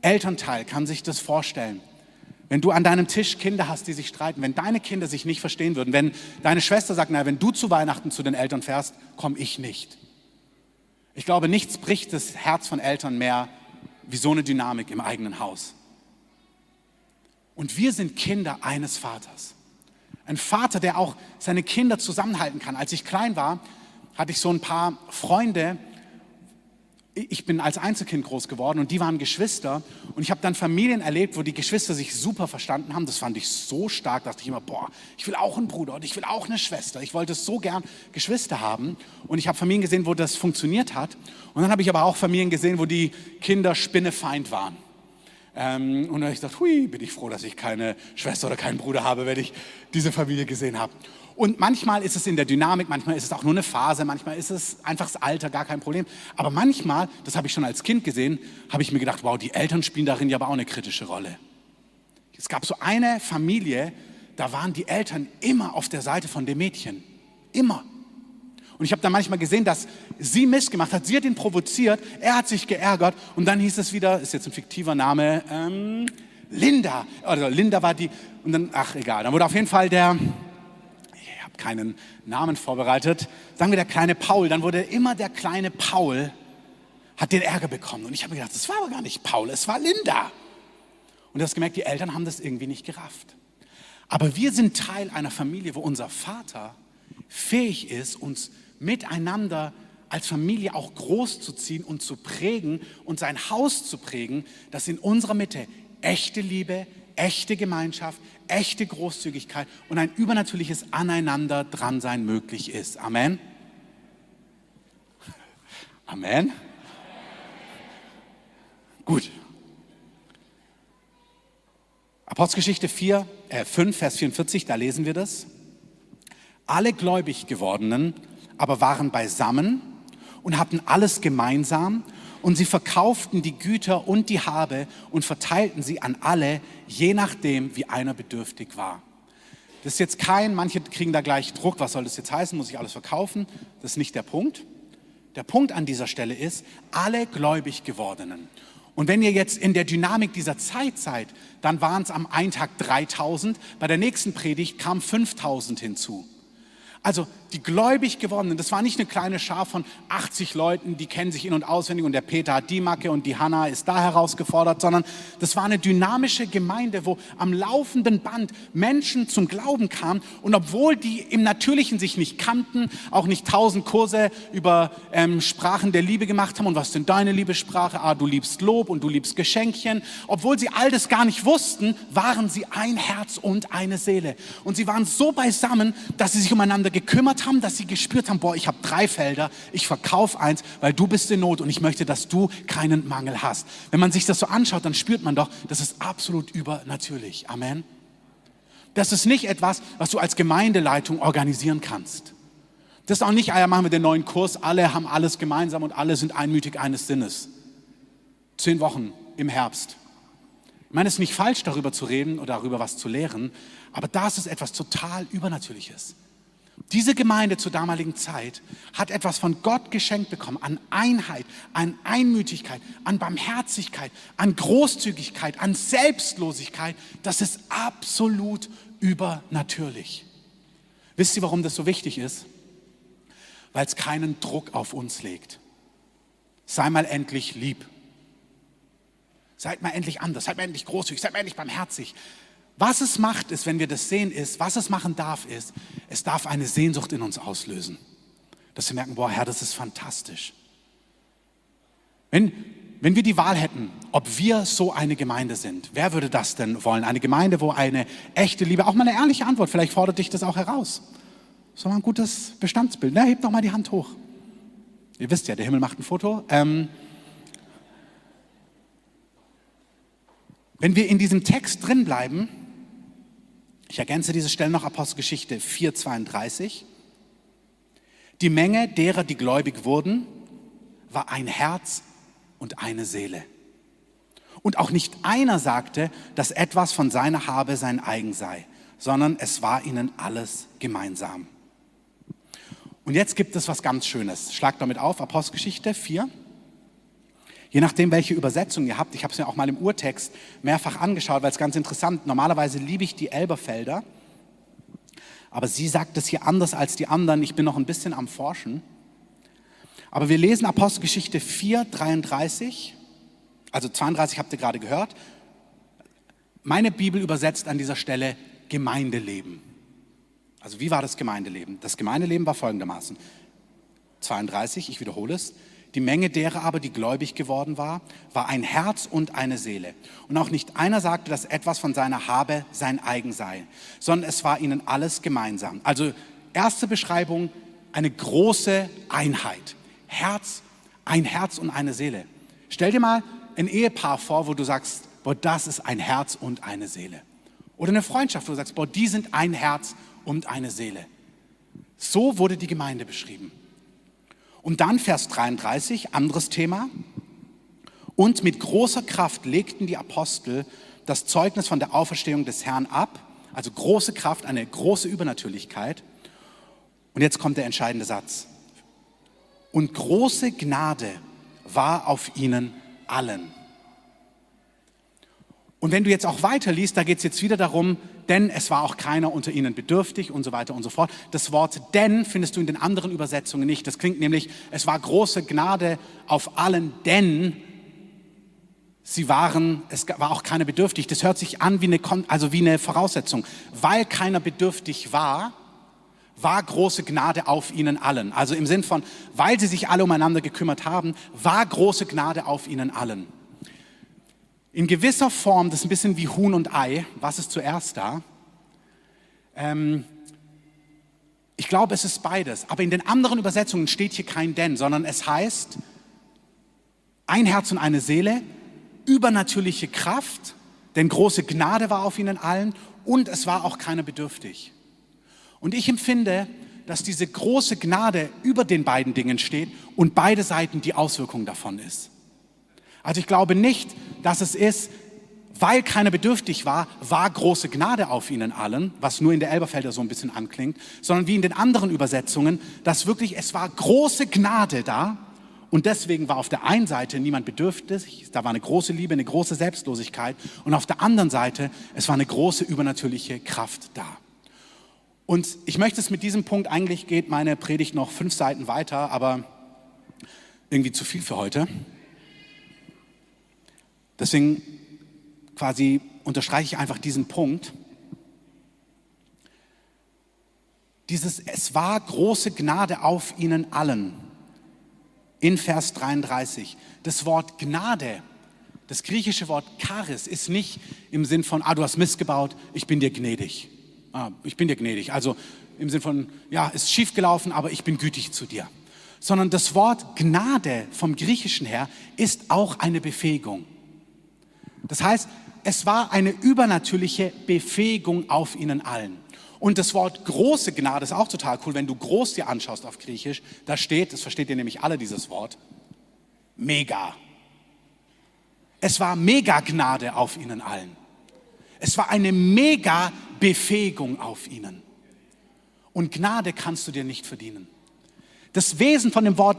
Elternteil kann sich das vorstellen. Wenn du an deinem Tisch Kinder hast, die sich streiten, wenn deine Kinder sich nicht verstehen würden, wenn deine Schwester sagt, na, wenn du zu Weihnachten zu den Eltern fährst, komme ich nicht ich glaube, nichts bricht das Herz von Eltern mehr wie so eine Dynamik im eigenen Haus. Und wir sind Kinder eines Vaters. Ein Vater, der auch seine Kinder zusammenhalten kann. Als ich klein war, hatte ich so ein paar Freunde, ich bin als Einzelkind groß geworden und die waren Geschwister und ich habe dann Familien erlebt, wo die Geschwister sich super verstanden haben. Das fand ich so stark, dachte ich immer, boah, ich will auch einen Bruder und ich will auch eine Schwester. Ich wollte so gern Geschwister haben und ich habe Familien gesehen, wo das funktioniert hat. Und dann habe ich aber auch Familien gesehen, wo die Kinder Spinnefeind waren. Ähm, und dann habe ich gedacht, hui, bin ich froh, dass ich keine Schwester oder keinen Bruder habe, wenn ich diese Familie gesehen habe. Und manchmal ist es in der Dynamik, manchmal ist es auch nur eine Phase, manchmal ist es einfach das Alter, gar kein Problem. Aber manchmal, das habe ich schon als Kind gesehen, habe ich mir gedacht, wow, die Eltern spielen darin ja aber auch eine kritische Rolle. Es gab so eine Familie, da waren die Eltern immer auf der Seite von dem Mädchen. Immer. Und ich habe dann manchmal gesehen, dass sie Mist gemacht hat. Sie hat ihn provoziert, er hat sich geärgert und dann hieß es wieder, ist jetzt ein fiktiver Name, ähm, Linda. Oder Linda war die, und dann, ach egal, dann wurde auf jeden Fall der, keinen Namen vorbereitet. Sagen wir der kleine Paul, dann wurde immer der kleine Paul, hat den Ärger bekommen. Und ich habe mir gedacht, das war aber gar nicht Paul, es war Linda. Und du hast gemerkt, die Eltern haben das irgendwie nicht gerafft. Aber wir sind Teil einer Familie, wo unser Vater fähig ist, uns miteinander als Familie auch groß zu ziehen und zu prägen und sein Haus zu prägen, dass in unserer Mitte echte Liebe, echte Gemeinschaft, echte Großzügigkeit und ein übernatürliches Aneinander dran sein möglich ist. Amen. Amen. Gut. Apostelgeschichte 4, äh 5, Vers 44, da lesen wir das. Alle gläubig gewordenen aber waren beisammen und hatten alles gemeinsam und sie verkauften die Güter und die Habe und verteilten sie an alle, je nachdem, wie einer bedürftig war. Das ist jetzt kein, manche kriegen da gleich Druck, was soll das jetzt heißen, muss ich alles verkaufen? Das ist nicht der Punkt. Der Punkt an dieser Stelle ist, alle gläubig gewordenen. Und wenn ihr jetzt in der Dynamik dieser Zeit seid, dann waren es am einen Tag 3000, bei der nächsten Predigt kamen 5000 hinzu. Also die gläubig gewordenen, das war nicht eine kleine Schar von 80 Leuten, die kennen sich in- und auswendig und der Peter hat die Macke und die Hanna ist da herausgefordert, sondern das war eine dynamische Gemeinde, wo am laufenden Band Menschen zum Glauben kamen und obwohl die im Natürlichen sich nicht kannten, auch nicht tausend Kurse über ähm, Sprachen der Liebe gemacht haben und was denn deine Liebessprache, ah, du liebst Lob und du liebst Geschenkchen, obwohl sie all das gar nicht wussten, waren sie ein Herz und eine Seele. Und sie waren so beisammen, dass sie sich umeinander gekümmert haben, dass sie gespürt haben, boah, ich habe drei Felder, ich verkaufe eins, weil du bist in Not und ich möchte, dass du keinen Mangel hast. Wenn man sich das so anschaut, dann spürt man doch, das ist absolut übernatürlich. Amen. Das ist nicht etwas, was du als Gemeindeleitung organisieren kannst. Das ist auch nicht, ah ja, machen wir den neuen Kurs, alle haben alles gemeinsam und alle sind einmütig eines Sinnes. Zehn Wochen im Herbst. Ich meine, es ist nicht falsch, darüber zu reden oder darüber was zu lehren, aber das ist etwas total Übernatürliches. Diese Gemeinde zur damaligen Zeit hat etwas von Gott geschenkt bekommen an Einheit, an Einmütigkeit, an Barmherzigkeit, an Großzügigkeit, an Selbstlosigkeit. Das ist absolut übernatürlich. Wisst ihr, warum das so wichtig ist? Weil es keinen Druck auf uns legt. Sei mal endlich lieb. Seid mal endlich anders, seid mal endlich großzügig, seid mal endlich barmherzig. Was es macht, ist, wenn wir das sehen, ist, was es machen darf, ist, es darf eine Sehnsucht in uns auslösen. Dass wir merken, boah, Herr, das ist fantastisch. Wenn, wenn wir die Wahl hätten, ob wir so eine Gemeinde sind, wer würde das denn wollen? Eine Gemeinde, wo eine echte Liebe, auch mal eine ehrliche Antwort, vielleicht fordert dich das auch heraus. So ein gutes Bestandsbild. Na, hebt doch mal die Hand hoch. Ihr wisst ja, der Himmel macht ein Foto. Ähm, wenn wir in diesem Text drin bleiben, ich ergänze diese Stelle noch Apostelgeschichte 4,32. Die Menge derer, die gläubig wurden, war ein Herz und eine Seele. Und auch nicht einer sagte, dass etwas von seiner Habe sein eigen sei, sondern es war ihnen alles gemeinsam. Und jetzt gibt es was ganz Schönes. Schlag damit auf, Apostelgeschichte 4. Je nachdem, welche Übersetzung ihr habt, ich habe es mir auch mal im Urtext mehrfach angeschaut, weil es ganz interessant, normalerweise liebe ich die Elberfelder, aber sie sagt es hier anders als die anderen, ich bin noch ein bisschen am Forschen. Aber wir lesen Apostelgeschichte 4, 33, also 32 habt ihr gerade gehört. Meine Bibel übersetzt an dieser Stelle Gemeindeleben. Also wie war das Gemeindeleben? Das Gemeindeleben war folgendermaßen. 32, ich wiederhole es. Die Menge derer aber, die gläubig geworden war, war ein Herz und eine Seele. Und auch nicht einer sagte, dass etwas von seiner Habe sein eigen sei, sondern es war ihnen alles gemeinsam. Also erste Beschreibung, eine große Einheit. Herz, ein Herz und eine Seele. Stell dir mal ein Ehepaar vor, wo du sagst, boah, das ist ein Herz und eine Seele. Oder eine Freundschaft, wo du sagst, boah, die sind ein Herz und eine Seele. So wurde die Gemeinde beschrieben. Und dann Vers 33, anderes Thema. Und mit großer Kraft legten die Apostel das Zeugnis von der Auferstehung des Herrn ab. Also große Kraft, eine große Übernatürlichkeit. Und jetzt kommt der entscheidende Satz. Und große Gnade war auf ihnen allen. Und wenn du jetzt auch weiterliest, da geht es jetzt wieder darum, denn es war auch keiner unter ihnen bedürftig und so weiter und so fort. Das Wort denn findest du in den anderen Übersetzungen nicht. Das klingt nämlich, es war große Gnade auf allen, denn sie waren, es war auch keiner bedürftig. Das hört sich an wie eine, also wie eine Voraussetzung. Weil keiner bedürftig war, war große Gnade auf ihnen allen. Also im Sinn von, weil sie sich alle umeinander gekümmert haben, war große Gnade auf ihnen allen. In gewisser Form, das ist ein bisschen wie Huhn und Ei, was ist zuerst da? Ähm, ich glaube, es ist beides. Aber in den anderen Übersetzungen steht hier kein Denn, sondern es heißt, ein Herz und eine Seele, übernatürliche Kraft, denn große Gnade war auf ihnen allen und es war auch keiner bedürftig. Und ich empfinde, dass diese große Gnade über den beiden Dingen steht und beide Seiten die Auswirkung davon ist. Also ich glaube nicht, dass es ist, weil keiner bedürftig war, war große Gnade auf ihnen allen, was nur in der Elberfelder so ein bisschen anklingt, sondern wie in den anderen Übersetzungen, dass wirklich es war große Gnade da und deswegen war auf der einen Seite niemand bedürftig, da war eine große Liebe, eine große Selbstlosigkeit und auf der anderen Seite, es war eine große übernatürliche Kraft da. Und ich möchte es mit diesem Punkt, eigentlich geht meine Predigt noch fünf Seiten weiter, aber irgendwie zu viel für heute. Deswegen quasi unterstreiche ich einfach diesen Punkt. Dieses, es war große Gnade auf ihnen allen. In Vers 33. Das Wort Gnade, das griechische Wort Charis, ist nicht im Sinn von, ah, du hast missgebaut, ich bin dir gnädig ah, ich bin dir gnädig. Also im Sinn von, ja, ist schief gelaufen, aber ich bin gütig zu dir. Sondern das Wort Gnade vom Griechischen her ist auch eine Befähigung. Das heißt, es war eine übernatürliche Befähigung auf ihnen allen. Und das Wort große Gnade ist auch total cool, wenn du groß dir anschaust auf Griechisch, da steht, das versteht ihr nämlich alle dieses Wort, mega. Es war mega Gnade auf ihnen allen. Es war eine mega Befähigung auf ihnen. Und Gnade kannst du dir nicht verdienen. Das Wesen von dem Wort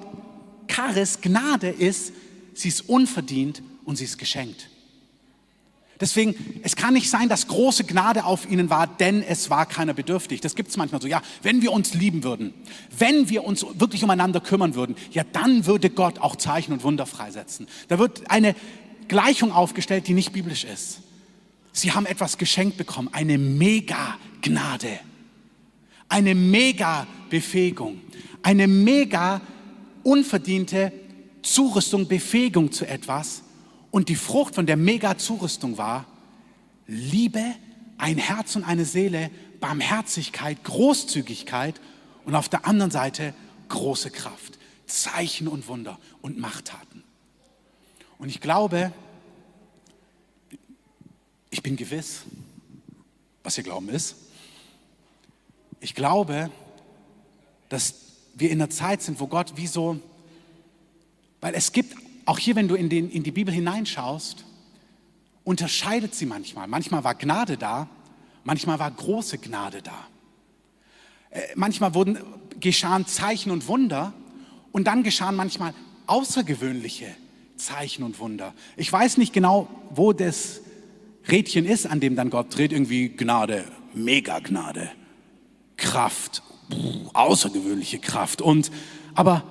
Charis, Gnade ist, sie ist unverdient und sie ist geschenkt. Deswegen, es kann nicht sein, dass große Gnade auf ihnen war, denn es war keiner bedürftig. Das gibt es manchmal so. Ja, wenn wir uns lieben würden, wenn wir uns wirklich umeinander kümmern würden, ja, dann würde Gott auch Zeichen und Wunder freisetzen. Da wird eine Gleichung aufgestellt, die nicht biblisch ist. Sie haben etwas geschenkt bekommen, eine Mega-Gnade, eine Mega-Befähigung, eine mega unverdiente Zurüstung, Befähigung zu etwas. Und die Frucht von der Mega-Zurüstung war Liebe, ein Herz und eine Seele, Barmherzigkeit, Großzügigkeit und auf der anderen Seite große Kraft, Zeichen und Wunder und Machttaten. Und ich glaube, ich bin gewiss, was ihr Glauben ist. Ich glaube, dass wir in einer Zeit sind, wo Gott wie so, weil es gibt, auch hier, wenn du in, den, in die Bibel hineinschaust, unterscheidet sie manchmal. Manchmal war Gnade da, manchmal war große Gnade da. Äh, manchmal wurden, geschahen Zeichen und Wunder und dann geschahen manchmal außergewöhnliche Zeichen und Wunder. Ich weiß nicht genau, wo das Rädchen ist, an dem dann Gott dreht, irgendwie Gnade, Mega-Gnade, Kraft, außergewöhnliche Kraft. Und, aber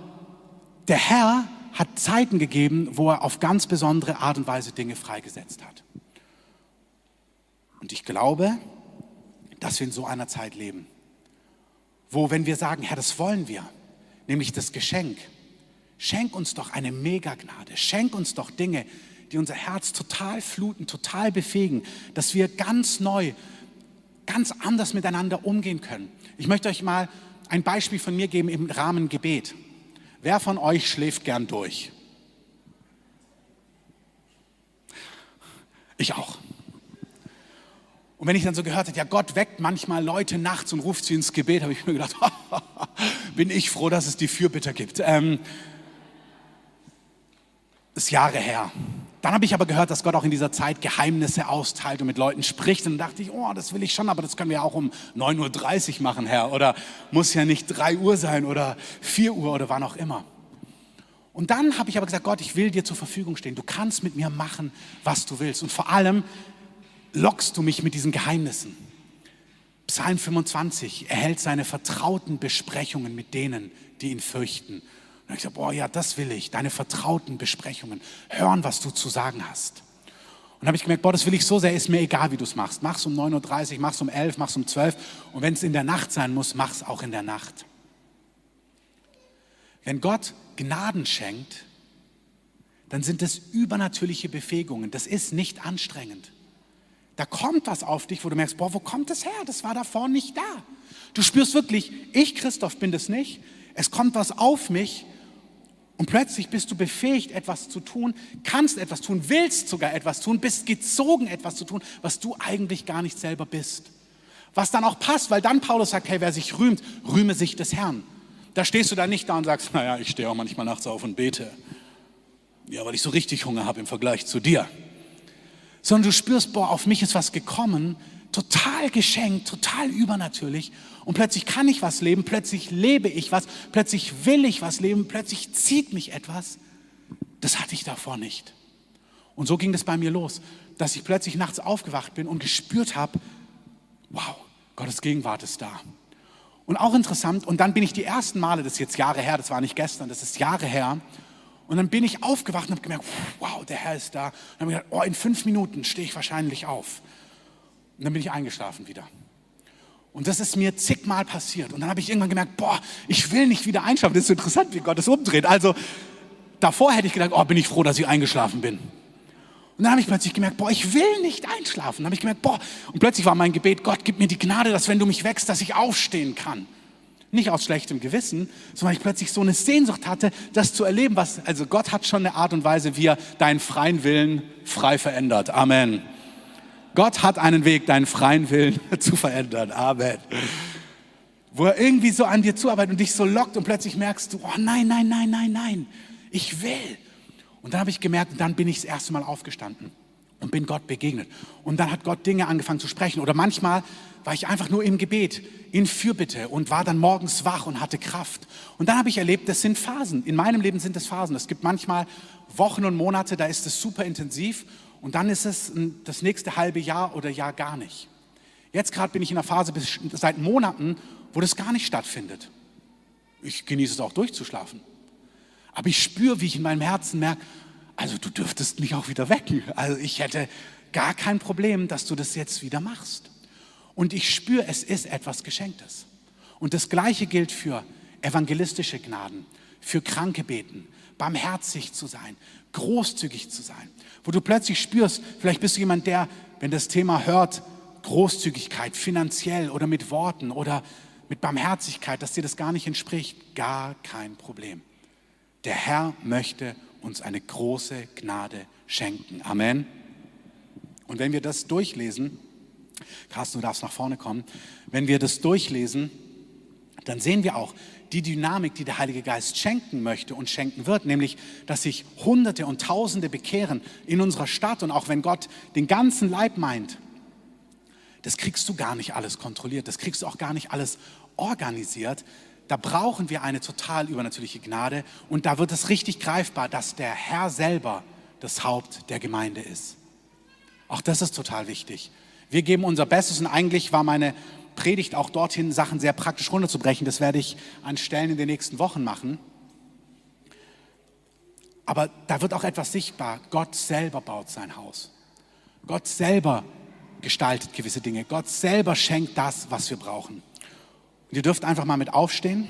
der Herr hat Zeiten gegeben, wo er auf ganz besondere Art und Weise Dinge freigesetzt hat. Und ich glaube, dass wir in so einer Zeit leben, wo, wenn wir sagen, Herr, das wollen wir, nämlich das Geschenk, schenk uns doch eine Megagnade, schenk uns doch Dinge, die unser Herz total fluten, total befähigen, dass wir ganz neu, ganz anders miteinander umgehen können. Ich möchte euch mal ein Beispiel von mir geben im Rahmen Gebet. Wer von euch schläft gern durch? Ich auch. Und wenn ich dann so gehört habe, ja, Gott weckt manchmal Leute nachts und ruft sie ins Gebet, habe ich mir gedacht, bin ich froh, dass es die Fürbitter gibt. Ähm, ist Jahre her. Dann habe ich aber gehört, dass Gott auch in dieser Zeit Geheimnisse austeilt und mit Leuten spricht. Und dann dachte ich, oh, das will ich schon, aber das können wir auch um 9.30 Uhr machen, Herr. Oder muss ja nicht 3 Uhr sein oder 4 Uhr oder wann auch immer. Und dann habe ich aber gesagt, Gott, ich will dir zur Verfügung stehen. Du kannst mit mir machen, was du willst. Und vor allem lockst du mich mit diesen Geheimnissen. Psalm 25 erhält seine vertrauten Besprechungen mit denen, die ihn fürchten. Und ich gesagt, boah, ja, das will ich, deine vertrauten Besprechungen, hören, was du zu sagen hast. Und habe ich gemerkt, boah, das will ich so sehr, ist mir egal, wie du es machst. Mach's um 9.30 Uhr, mach's um 11, mach's um 12 und wenn es in der Nacht sein muss, mach's auch in der Nacht. Wenn Gott Gnaden schenkt, dann sind das übernatürliche Befähigungen. Das ist nicht anstrengend. Da kommt was auf dich, wo du merkst, boah, wo kommt das her? Das war davor nicht da. Du spürst wirklich, ich, Christoph, bin das nicht. Es kommt was auf mich und plötzlich bist du befähigt, etwas zu tun, kannst etwas tun, willst sogar etwas tun, bist gezogen, etwas zu tun, was du eigentlich gar nicht selber bist. Was dann auch passt, weil dann Paulus sagt, hey, wer sich rühmt, rühme sich des Herrn. Da stehst du dann nicht da und sagst, naja, ich stehe auch manchmal nachts auf und bete. Ja, weil ich so richtig Hunger habe im Vergleich zu dir. Sondern du spürst, boah, auf mich ist was gekommen, total geschenkt, total übernatürlich. Und plötzlich kann ich was leben, plötzlich lebe ich was, plötzlich will ich was leben, plötzlich zieht mich etwas. Das hatte ich davor nicht. Und so ging das bei mir los, dass ich plötzlich nachts aufgewacht bin und gespürt habe, wow, Gottes Gegenwart ist da. Und auch interessant, und dann bin ich die ersten Male, das ist jetzt Jahre her, das war nicht gestern, das ist Jahre her, und dann bin ich aufgewacht und habe gemerkt, wow, der Herr ist da. Und dann habe ich gedacht, oh, in fünf Minuten stehe ich wahrscheinlich auf. Und dann bin ich eingeschlafen wieder. Und das ist mir zigmal passiert. Und dann habe ich irgendwann gemerkt, boah, ich will nicht wieder einschlafen. Das ist so interessant, wie Gott es umdreht. Also davor hätte ich gedacht, oh, bin ich froh, dass ich eingeschlafen bin. Und dann habe ich plötzlich gemerkt, boah, ich will nicht einschlafen. Dann habe ich gemerkt, boah, und plötzlich war mein Gebet, Gott, gib mir die Gnade, dass wenn du mich wächst, dass ich aufstehen kann. Nicht aus schlechtem Gewissen, sondern ich plötzlich so eine Sehnsucht hatte, das zu erleben, was, also Gott hat schon eine Art und Weise, wie er deinen freien Willen frei verändert. Amen. Gott hat einen Weg, deinen freien Willen zu verändern. Amen. Wo er irgendwie so an dir zuarbeitet und dich so lockt und plötzlich merkst du, oh nein, nein, nein, nein, nein, ich will. Und dann habe ich gemerkt, und dann bin ich das erste Mal aufgestanden und bin Gott begegnet. Und dann hat Gott Dinge angefangen zu sprechen. Oder manchmal war ich einfach nur im Gebet, in Fürbitte und war dann morgens wach und hatte Kraft. Und dann habe ich erlebt, das sind Phasen. In meinem Leben sind es Phasen. Es gibt manchmal Wochen und Monate, da ist es super intensiv und dann ist es das nächste halbe Jahr oder Jahr gar nicht. Jetzt gerade bin ich in einer Phase bis, seit Monaten, wo das gar nicht stattfindet. Ich genieße es auch durchzuschlafen. Aber ich spüre, wie ich in meinem Herzen merke, also du dürftest mich auch wieder wecken. Also ich hätte gar kein Problem, dass du das jetzt wieder machst. Und ich spüre, es ist etwas Geschenktes. Und das Gleiche gilt für evangelistische Gnaden, für Kranke beten, barmherzig zu sein, großzügig zu sein. Wo du plötzlich spürst, vielleicht bist du jemand, der, wenn das Thema hört, Großzügigkeit, finanziell oder mit Worten oder mit Barmherzigkeit, dass dir das gar nicht entspricht, gar kein Problem. Der Herr möchte uns eine große Gnade schenken. Amen. Und wenn wir das durchlesen, Carsten, du darfst nach vorne kommen, wenn wir das durchlesen, dann sehen wir auch die Dynamik, die der Heilige Geist schenken möchte und schenken wird, nämlich, dass sich Hunderte und Tausende bekehren in unserer Stadt und auch wenn Gott den ganzen Leib meint, das kriegst du gar nicht alles kontrolliert, das kriegst du auch gar nicht alles organisiert. Da brauchen wir eine total übernatürliche Gnade und da wird es richtig greifbar, dass der Herr selber das Haupt der Gemeinde ist. Auch das ist total wichtig. Wir geben unser Bestes und eigentlich war meine Predigt auch dorthin, Sachen sehr praktisch runterzubrechen. Das werde ich an Stellen in den nächsten Wochen machen. Aber da wird auch etwas sichtbar. Gott selber baut sein Haus. Gott selber gestaltet gewisse Dinge. Gott selber schenkt das, was wir brauchen. Und ihr dürft einfach mal mit aufstehen.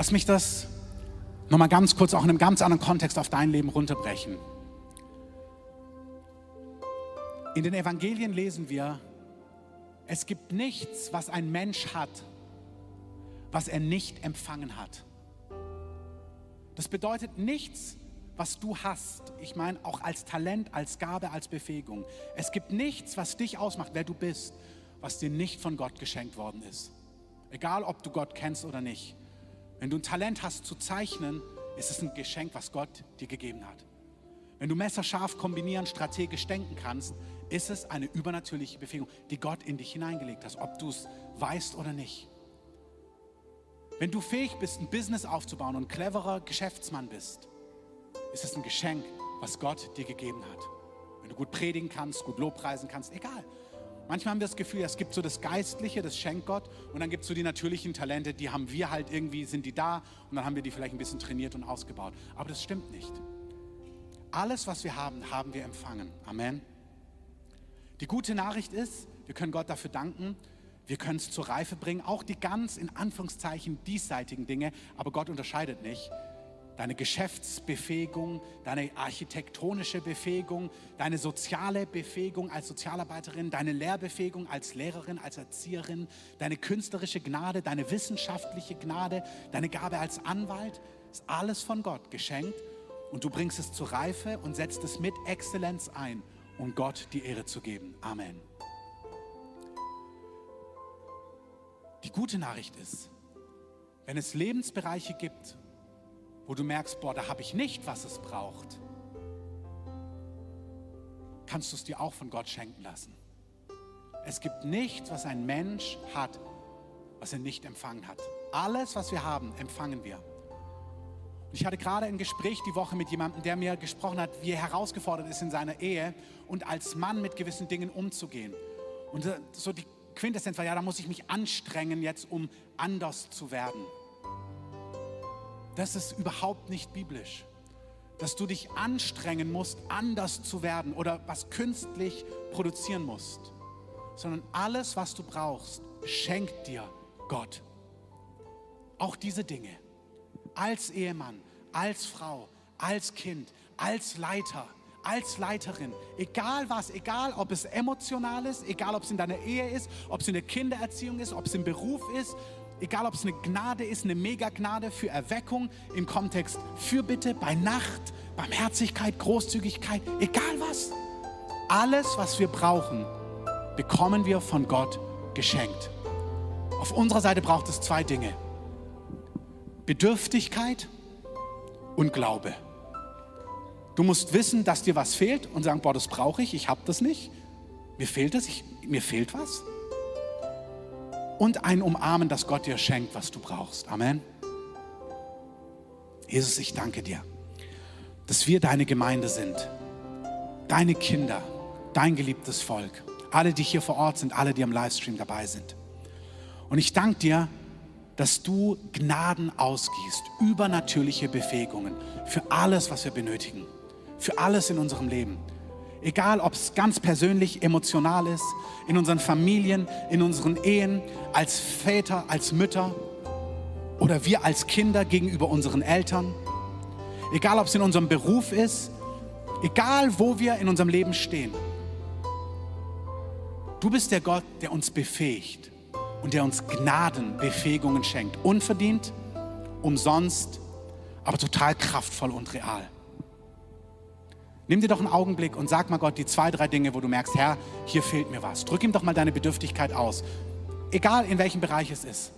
Lass mich das nochmal ganz kurz auch in einem ganz anderen Kontext auf dein Leben runterbrechen. In den Evangelien lesen wir, es gibt nichts, was ein Mensch hat, was er nicht empfangen hat. Das bedeutet nichts, was du hast. Ich meine auch als Talent, als Gabe, als Befähigung. Es gibt nichts, was dich ausmacht, wer du bist, was dir nicht von Gott geschenkt worden ist. Egal, ob du Gott kennst oder nicht. Wenn du ein Talent hast zu zeichnen, ist es ein Geschenk, was Gott dir gegeben hat. Wenn du messerscharf kombinieren, strategisch denken kannst, ist es eine übernatürliche Befähigung, die Gott in dich hineingelegt hat, ob du es weißt oder nicht. Wenn du fähig bist, ein Business aufzubauen und ein cleverer Geschäftsmann bist, ist es ein Geschenk, was Gott dir gegeben hat. Wenn du gut predigen kannst, gut Lobpreisen kannst, egal. Manchmal haben wir das Gefühl, es gibt so das Geistliche, das schenkt Gott, und dann gibt es so die natürlichen Talente, die haben wir halt irgendwie, sind die da, und dann haben wir die vielleicht ein bisschen trainiert und ausgebaut. Aber das stimmt nicht. Alles, was wir haben, haben wir empfangen. Amen. Die gute Nachricht ist, wir können Gott dafür danken, wir können es zur Reife bringen, auch die ganz in Anführungszeichen diesseitigen Dinge, aber Gott unterscheidet nicht deine Geschäftsbefähigung, deine architektonische Befähigung, deine soziale Befähigung als Sozialarbeiterin, deine Lehrbefähigung als Lehrerin, als Erzieherin, deine künstlerische Gnade, deine wissenschaftliche Gnade, deine Gabe als Anwalt, ist alles von Gott geschenkt und du bringst es zur Reife und setzt es mit Exzellenz ein, um Gott die Ehre zu geben. Amen. Die gute Nachricht ist, wenn es Lebensbereiche gibt, wo du merkst, boah, da habe ich nicht, was es braucht, kannst du es dir auch von Gott schenken lassen. Es gibt nichts, was ein Mensch hat, was er nicht empfangen hat. Alles, was wir haben, empfangen wir. Und ich hatte gerade ein Gespräch die Woche mit jemandem, der mir gesprochen hat, wie er herausgefordert ist in seiner Ehe und als Mann mit gewissen Dingen umzugehen. Und so die Quintessenz war, ja, da muss ich mich anstrengen jetzt, um anders zu werden das ist überhaupt nicht biblisch. Dass du dich anstrengen musst, anders zu werden oder was künstlich produzieren musst. Sondern alles, was du brauchst, schenkt dir Gott. Auch diese Dinge. Als Ehemann, als Frau, als Kind, als Leiter, als Leiterin, egal was, egal ob es emotional ist, egal ob es in deiner Ehe ist, ob es in der Kindererziehung ist, ob es im Beruf ist, egal ob es eine Gnade ist, eine Megagnade für Erweckung im Kontext Fürbitte, bei Nacht, Barmherzigkeit, Großzügigkeit, egal was. Alles, was wir brauchen, bekommen wir von Gott geschenkt. Auf unserer Seite braucht es zwei Dinge. Bedürftigkeit und Glaube. Du musst wissen, dass dir was fehlt und sagen, boah, das brauche ich, ich habe das nicht. Mir fehlt es, ich, mir fehlt was und ein Umarmen, das Gott dir schenkt, was du brauchst. Amen. Jesus, ich danke dir, dass wir deine Gemeinde sind, deine Kinder, dein geliebtes Volk, alle, die hier vor Ort sind, alle, die am Livestream dabei sind. Und ich danke dir, dass du Gnaden ausgießt, übernatürliche Befähigungen für alles, was wir benötigen, für alles in unserem Leben. Egal, ob es ganz persönlich, emotional ist, in unseren Familien, in unseren Ehen, als Väter, als Mütter oder wir als Kinder gegenüber unseren Eltern. Egal, ob es in unserem Beruf ist, egal, wo wir in unserem Leben stehen. Du bist der Gott, der uns befähigt und der uns Gnaden, Befähigungen schenkt. Unverdient, umsonst, aber total kraftvoll und real. Nimm dir doch einen Augenblick und sag mal Gott die zwei, drei Dinge, wo du merkst, Herr, hier fehlt mir was. Drück ihm doch mal deine Bedürftigkeit aus. Egal in welchem Bereich es ist.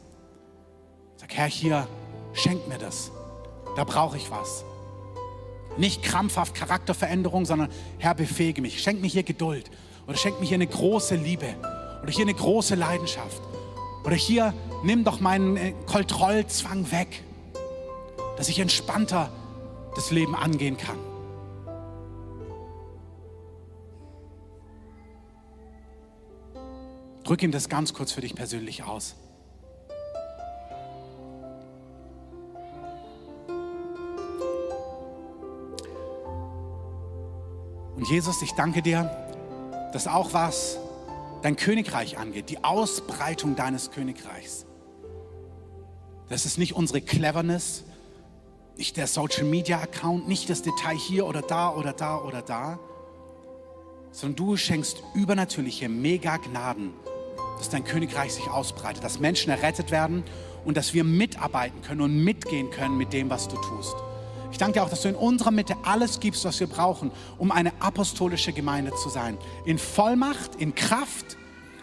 Sag, Herr, hier, schenk mir das. Da brauche ich was. Nicht krampfhaft Charakterveränderung, sondern Herr, befähige mich. Schenk mir hier Geduld. Oder schenk mir hier eine große Liebe. Oder hier eine große Leidenschaft. Oder hier, nimm doch meinen äh, Kontrollzwang weg. Dass ich entspannter das Leben angehen kann. Drück ihm das ganz kurz für dich persönlich aus. Und Jesus, ich danke dir, dass auch was dein Königreich angeht, die Ausbreitung deines Königreichs, das ist nicht unsere Cleverness, nicht der Social Media Account, nicht das Detail hier oder da oder da oder da, sondern du schenkst übernatürliche Mega-Gnaden dass dein Königreich sich ausbreitet, dass Menschen errettet werden und dass wir mitarbeiten können und mitgehen können mit dem, was du tust. Ich danke dir auch, dass du in unserer Mitte alles gibst, was wir brauchen, um eine apostolische Gemeinde zu sein. In Vollmacht, in Kraft,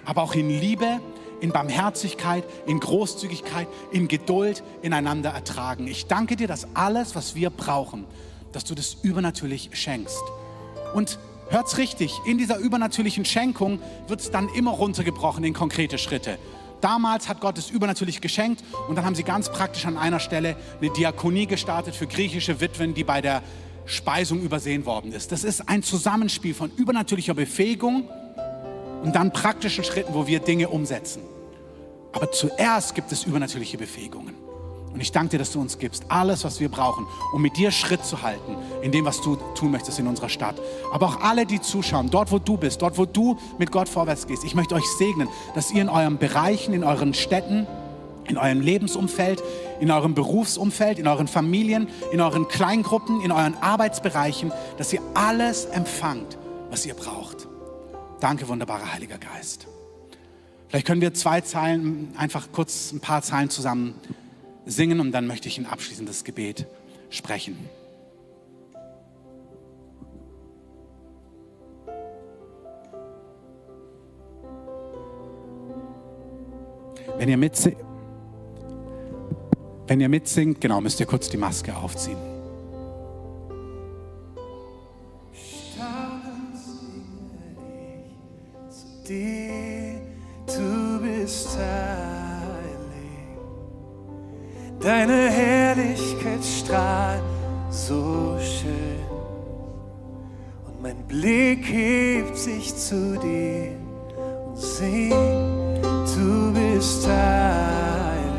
aber auch in Liebe, in Barmherzigkeit, in Großzügigkeit, in Geduld, ineinander ertragen. Ich danke dir, dass alles, was wir brauchen, dass du das übernatürlich schenkst. Und Hört's richtig, in dieser übernatürlichen Schenkung wird es dann immer runtergebrochen in konkrete Schritte. Damals hat Gott es übernatürlich geschenkt und dann haben sie ganz praktisch an einer Stelle eine Diakonie gestartet für griechische Witwen, die bei der Speisung übersehen worden ist. Das ist ein Zusammenspiel von übernatürlicher Befähigung und dann praktischen Schritten, wo wir Dinge umsetzen. Aber zuerst gibt es übernatürliche Befähigungen. Und ich danke dir, dass du uns gibst alles, was wir brauchen, um mit dir Schritt zu halten in dem, was du tun möchtest in unserer Stadt. Aber auch alle, die zuschauen, dort, wo du bist, dort, wo du mit Gott vorwärts gehst. Ich möchte euch segnen, dass ihr in euren Bereichen, in euren Städten, in eurem Lebensumfeld, in eurem Berufsumfeld, in euren Familien, in euren Kleingruppen, in euren Arbeitsbereichen, dass ihr alles empfangt, was ihr braucht. Danke, wunderbarer Heiliger Geist. Vielleicht können wir zwei Zeilen, einfach kurz ein paar Zeilen zusammen singen und dann möchte ich ein abschließendes Gebet sprechen. Wenn ihr, mitsingt, wenn ihr mitsingt, genau, müsst ihr kurz die Maske aufziehen. Staunend zu dir, du bist heilig. Deine Herrlichkeit strahlt so schön. Und mein Blick hebt sich zu dir und singt, du bist heilig.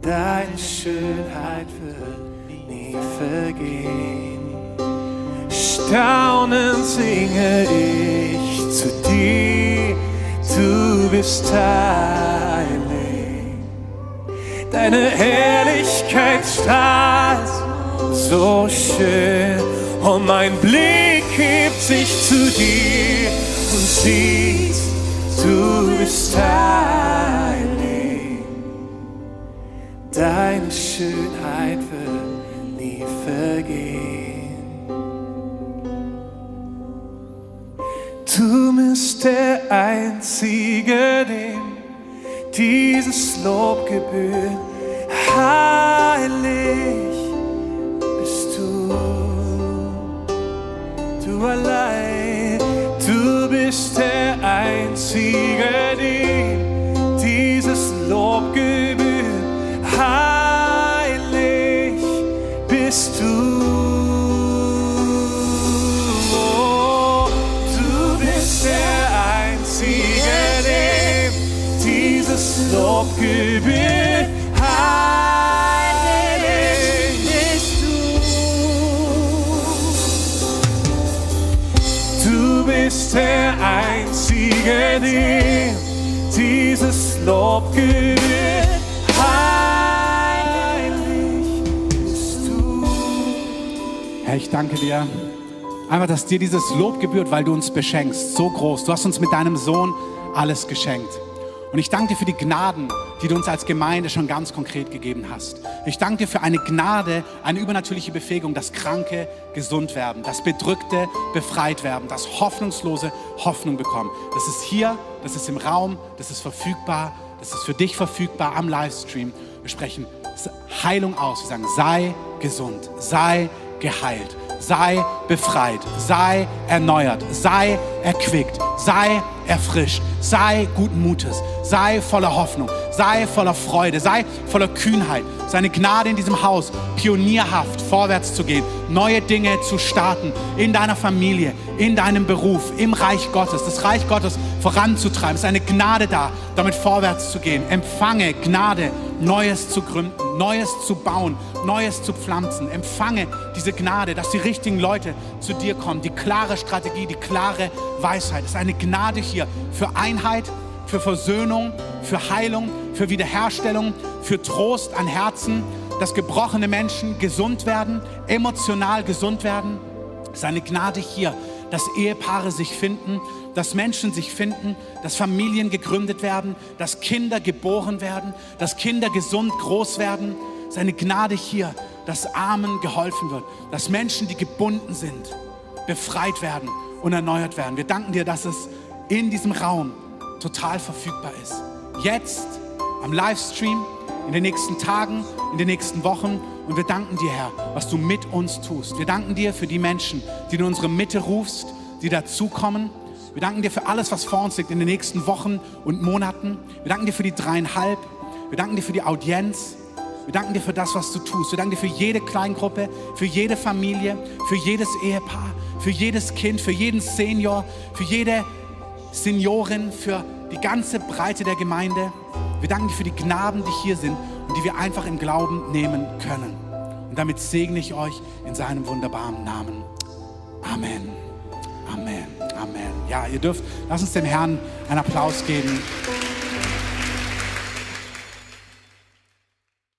Deine Schönheit wird nie vergehen. Staunend singe ich zu dir, du bist heilig. Deine Herrlichkeit strahlt so schön und mein Blick hebt sich zu dir und sieht, du bist heilig. Deine Schönheit wird nie vergehen. Du bist der Einzige, dem dieses Lob gebührt. Heilig ich danke dir. Einfach, dass dir dieses Lob gebührt, weil du uns beschenkst. So groß. Du hast uns mit deinem Sohn alles geschenkt. Und ich danke dir für die Gnaden, die du uns als Gemeinde schon ganz konkret gegeben hast. Ich danke dir für eine Gnade, eine übernatürliche Befähigung, dass Kranke gesund werden, dass Bedrückte befreit werden, dass Hoffnungslose Hoffnung bekommen. Das ist hier, das ist im Raum, das ist verfügbar, das ist für dich verfügbar am Livestream. Wir sprechen Heilung aus. Wir sagen, sei gesund, sei geheilt, sei befreit, sei erneuert, sei erquickt, sei erfrischt, sei guten Mutes, sei voller Hoffnung, sei voller Freude, sei voller Kühnheit. Seine Gnade in diesem Haus, pionierhaft vorwärts zu gehen, neue Dinge zu starten in deiner Familie, in deinem Beruf, im Reich Gottes, das Reich Gottes voranzutreiben. Es ist eine Gnade da, damit vorwärts zu gehen. Empfange Gnade, Neues zu gründen, Neues zu bauen, Neues zu pflanzen. Empfange diese Gnade, dass die richtigen Leute zu dir kommen, die klare Strategie, die klare Weisheit. Es ist eine Gnade hier für Einheit, für Versöhnung, für Heilung, für Wiederherstellung, für Trost an Herzen, dass gebrochene Menschen gesund werden, emotional gesund werden. Es ist eine Gnade hier, dass Ehepaare sich finden, dass Menschen sich finden, dass Familien gegründet werden, dass Kinder geboren werden, dass Kinder gesund groß werden. Es ist eine Gnade hier, dass Armen geholfen wird, dass Menschen, die gebunden sind, befreit werden und erneuert werden. Wir danken dir, dass es in diesem Raum total verfügbar ist. Jetzt am Livestream, in den nächsten Tagen, in den nächsten Wochen. Und wir danken dir, Herr, was du mit uns tust. Wir danken dir für die Menschen, die in unsere Mitte rufst, die dazukommen. Wir danken dir für alles, was vor uns liegt in den nächsten Wochen und Monaten. Wir danken dir für die dreieinhalb. Wir danken dir für die Audienz. Wir danken dir für das, was du tust. Wir danken dir für jede Kleingruppe, für jede Familie, für jedes Ehepaar, für jedes Kind, für jeden Senior, für jede Seniorin, für die ganze Breite der Gemeinde. Wir danken dir für die Gnaden, die hier sind und die wir einfach im Glauben nehmen können. Und damit segne ich euch in seinem wunderbaren Namen. Amen. Amen. Amen. Ja, ihr dürft, lasst uns dem Herrn einen Applaus geben.